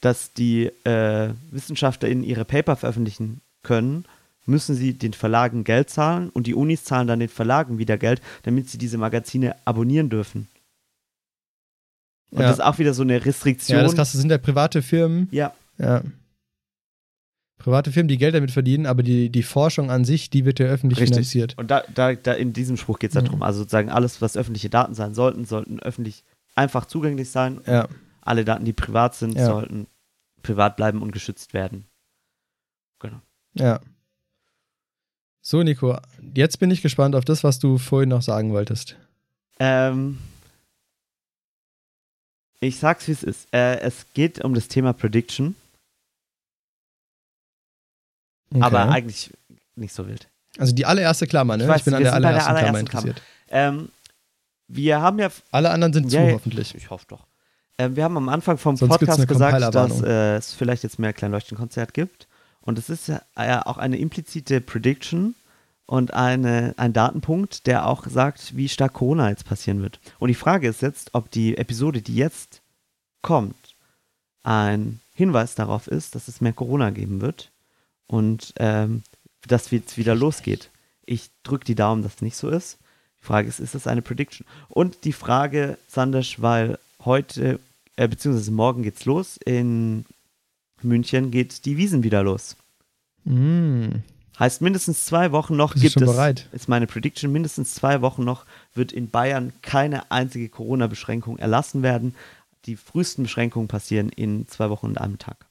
dass die äh, WissenschaftlerInnen ihre Paper veröffentlichen können, müssen sie den Verlagen Geld zahlen und die Unis zahlen dann den Verlagen wieder Geld, damit sie diese Magazine abonnieren dürfen. Und Ja. das ist auch wieder so eine Restriktion. Ja, das krasse sind ja private Firmen, Ja, ja. Private Firmen, die Geld damit verdienen, aber die, die Forschung an sich, die wird ja öffentlich Richtig. finanziert. Und da, da, da in diesem Spruch geht es Mhm. darum. Also sozusagen alles, was öffentliche Daten sein sollten, sollten öffentlich einfach zugänglich sein. Ja. Alle Daten, die privat sind, Ja. sollten privat bleiben und geschützt werden. Genau. Ja. So, Nico, jetzt bin ich gespannt auf das, was du vorhin noch sagen wolltest. Ähm, ich sag's, wie es ist. Äh, es geht um das Thema Prediction, Okay. aber eigentlich nicht so wild. also die allererste Klammer, ne? Ich Ich, weiß, bin an der bei der allerersten Klammer allerersten Klammer. interessiert. Ähm, wir haben ja Alle anderen sind Ja, zu, hoffentlich. Ich hoffe doch. Ähm, wir haben am Anfang vom Sonst Podcast gesagt, dass äh, es vielleicht jetzt mehr Kleinleuchtenkonzert gibt. Und es ist ja ja auch eine implizite Prediction. und eine, ein Datenpunkt, der auch sagt, wie stark Corona jetzt passieren wird. Und die Frage ist jetzt, ob die Episode, die jetzt kommt, ein Hinweis darauf ist, dass es mehr Corona geben wird und ähm, dass jetzt wieder losgeht. Ich drücke die Daumen, dass es nicht so ist. Die Frage ist, ist das eine Prediction? Und die Frage, Sandesh, weil heute, äh, beziehungsweise morgen geht's los, in München geht die Wiesen wieder los. Mm. Heißt, mindestens zwei Wochen noch Bist gibt schon es, bereit? ist meine Prediction, mindestens zwei Wochen noch wird in Bayern keine einzige Corona-Beschränkung erlassen werden. Die frühesten Beschränkungen passieren in zwei Wochen und einem Tag.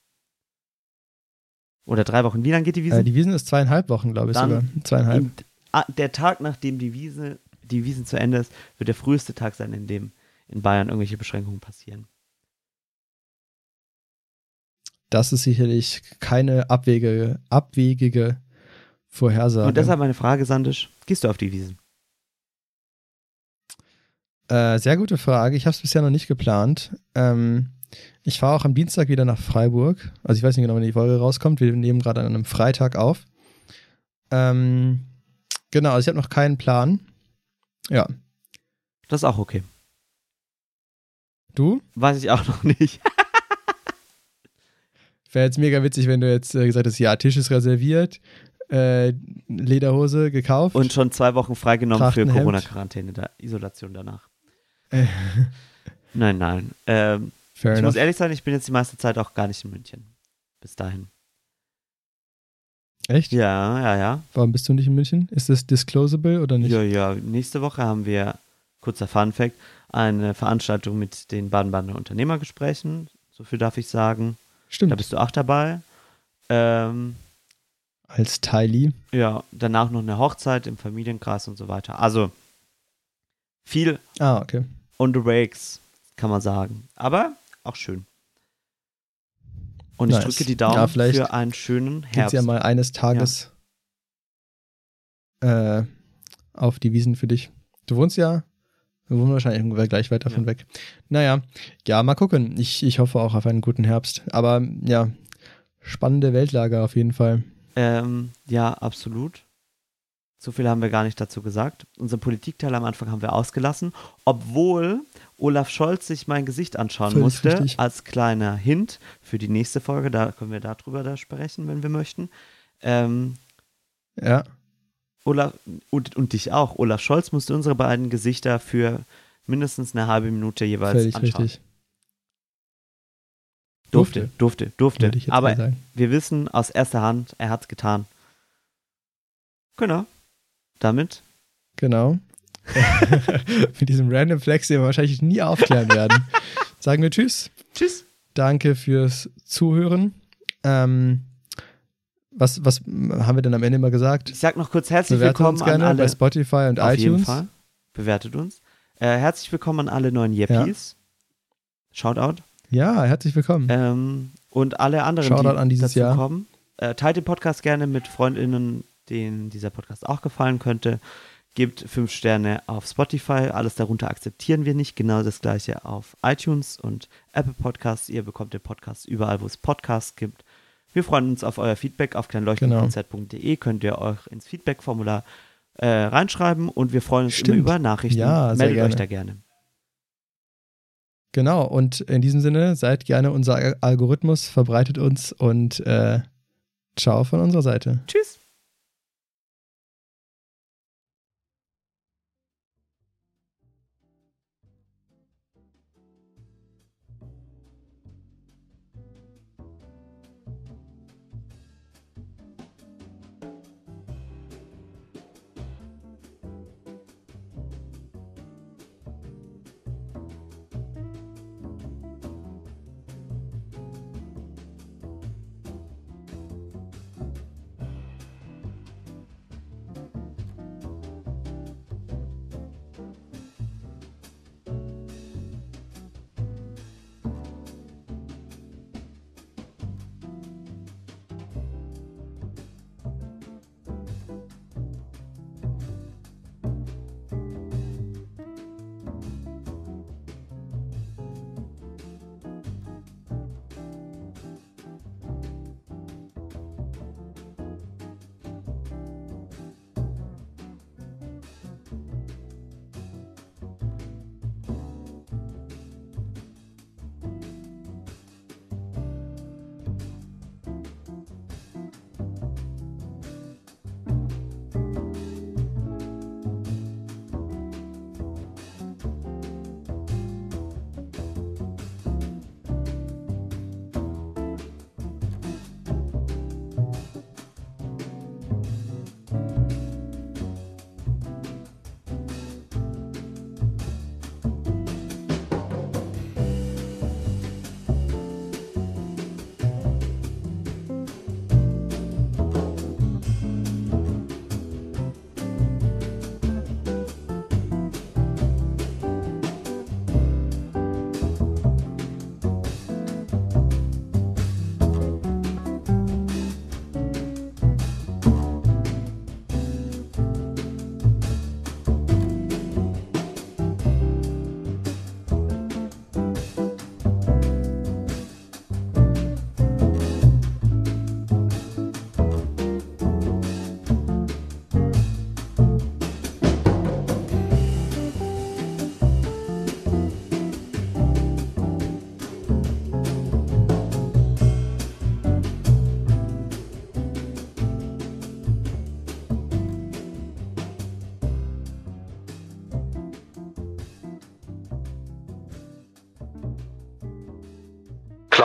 Oder drei Wochen. Wie lange geht die Wiesen? Äh, die Wiesen ist zweieinhalb Wochen, glaube ich Dann sogar. Zweieinhalb. In, ah, der Tag, nachdem die Wiese, die Wiesen zu Ende ist, wird der früheste Tag sein, in dem in Bayern irgendwelche Beschränkungen passieren. Das ist sicherlich keine abwegige, abwegige Vorhersage. Und deshalb meine Frage, Sandisch, gehst du auf die Wiesen? Äh, sehr gute Frage. Ich habe es bisher noch nicht geplant. Ähm, ich fahre auch am Dienstag wieder nach Freiburg. Also ich weiß nicht genau, wann die Folge rauskommt. Wir nehmen gerade an einem Freitag auf. Ähm, genau, also ich habe noch keinen Plan. Ja. Das ist auch okay. Du? Weiß ich auch noch nicht. Wäre jetzt mega witzig, wenn du jetzt äh, gesagt hättest, ja, Tisch ist reserviert, äh, Lederhose gekauft. Und schon zwei Wochen freigenommen für. Corona-Quarantäne, da Isolation danach. Äh, Nein, nein. Ähm, ich enough. muss ehrlich sein, ich bin jetzt die meiste Zeit auch gar nicht in München. Bis dahin. Echt? Ja, ja, ja. Warum bist du nicht in München? Ist das disclosable oder nicht? Ja, ja. Nächste Woche haben wir, kurzer Fun Fact, eine Veranstaltung mit den Baden-Badener Unternehmergesprächen. So viel darf ich sagen. Stimmt. Da bist du auch dabei. Ähm, Als Tylee. ja, danach noch eine Hochzeit im Familienkreis und so weiter. Also viel Ah, okay. on the rakes, kann man sagen. Aber auch schön. Und ich Nice. drücke die Daumen Ja, vielleicht für einen schönen Herbst. ja mal eines Tages äh, auf die Wiesen für dich. Du wohnst ja, wir wohnen wahrscheinlich gleich weit davon Ja. weg. Naja, ja, mal gucken. Ich, ich hoffe auch auf einen guten Herbst. Aber ja, spannende Weltlage auf jeden Fall. Ähm, ja, absolut. So viel haben wir gar nicht dazu gesagt. Unseren Politikteil am Anfang haben wir ausgelassen, obwohl Olaf Scholz sich mein Gesicht anschauen Völlig musste, richtig. als kleiner Hint für die nächste Folge. Da können wir darüber da sprechen, wenn wir möchten. Ähm, Ja, Olaf und, und dich auch. Olaf Scholz musste unsere beiden Gesichter für mindestens eine halbe Minute jeweils völlig anschauen. richtig. Durfte, durfte, durfte. Jetzt Aber wir wissen aus erster Hand, er hat's getan. Genau. Damit Genau. Mit diesem random Flex, den wir wahrscheinlich nie aufklären werden. Sagen wir Tschüss. tschüss. Danke fürs Zuhören. Ähm, was, was haben wir denn am Ende immer gesagt? Ich sag noch kurz herzlich Bewertet willkommen uns an gerne alle. bei Spotify und Auf jeden iTunes. Fall. Bewertet uns. Äh, herzlich willkommen an alle neuen Yeppies. Shoutout. Ja, herzlich willkommen. Ähm, und alle anderen, Shoutout die an dieses dazu Jahr. kommen. Äh, teilt den Podcast gerne mit FreundInnen, denen dieser Podcast auch gefallen könnte. Gebt fünf Sterne auf Spotify. Alles darunter akzeptieren wir nicht. Genau das gleiche auf iTunes und Apple Podcasts. Ihr bekommt den Podcast überall, wo es Podcasts gibt. Wir freuen uns auf euer Feedback auf kleinleuchtenkonzert.de. Könnt ihr euch ins Feedback-Formular äh, reinschreiben und wir freuen uns Stimmt. immer über Nachrichten. Ja, sehr Meldet euch gerne. da gerne. Genau, und in diesem Sinne, seid gerne unser Al- Algorithmus, verbreitet uns und äh, ciao von unserer Seite. Tschüss.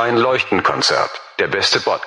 Klein Leuchtenkonzert. Der beste Podcast.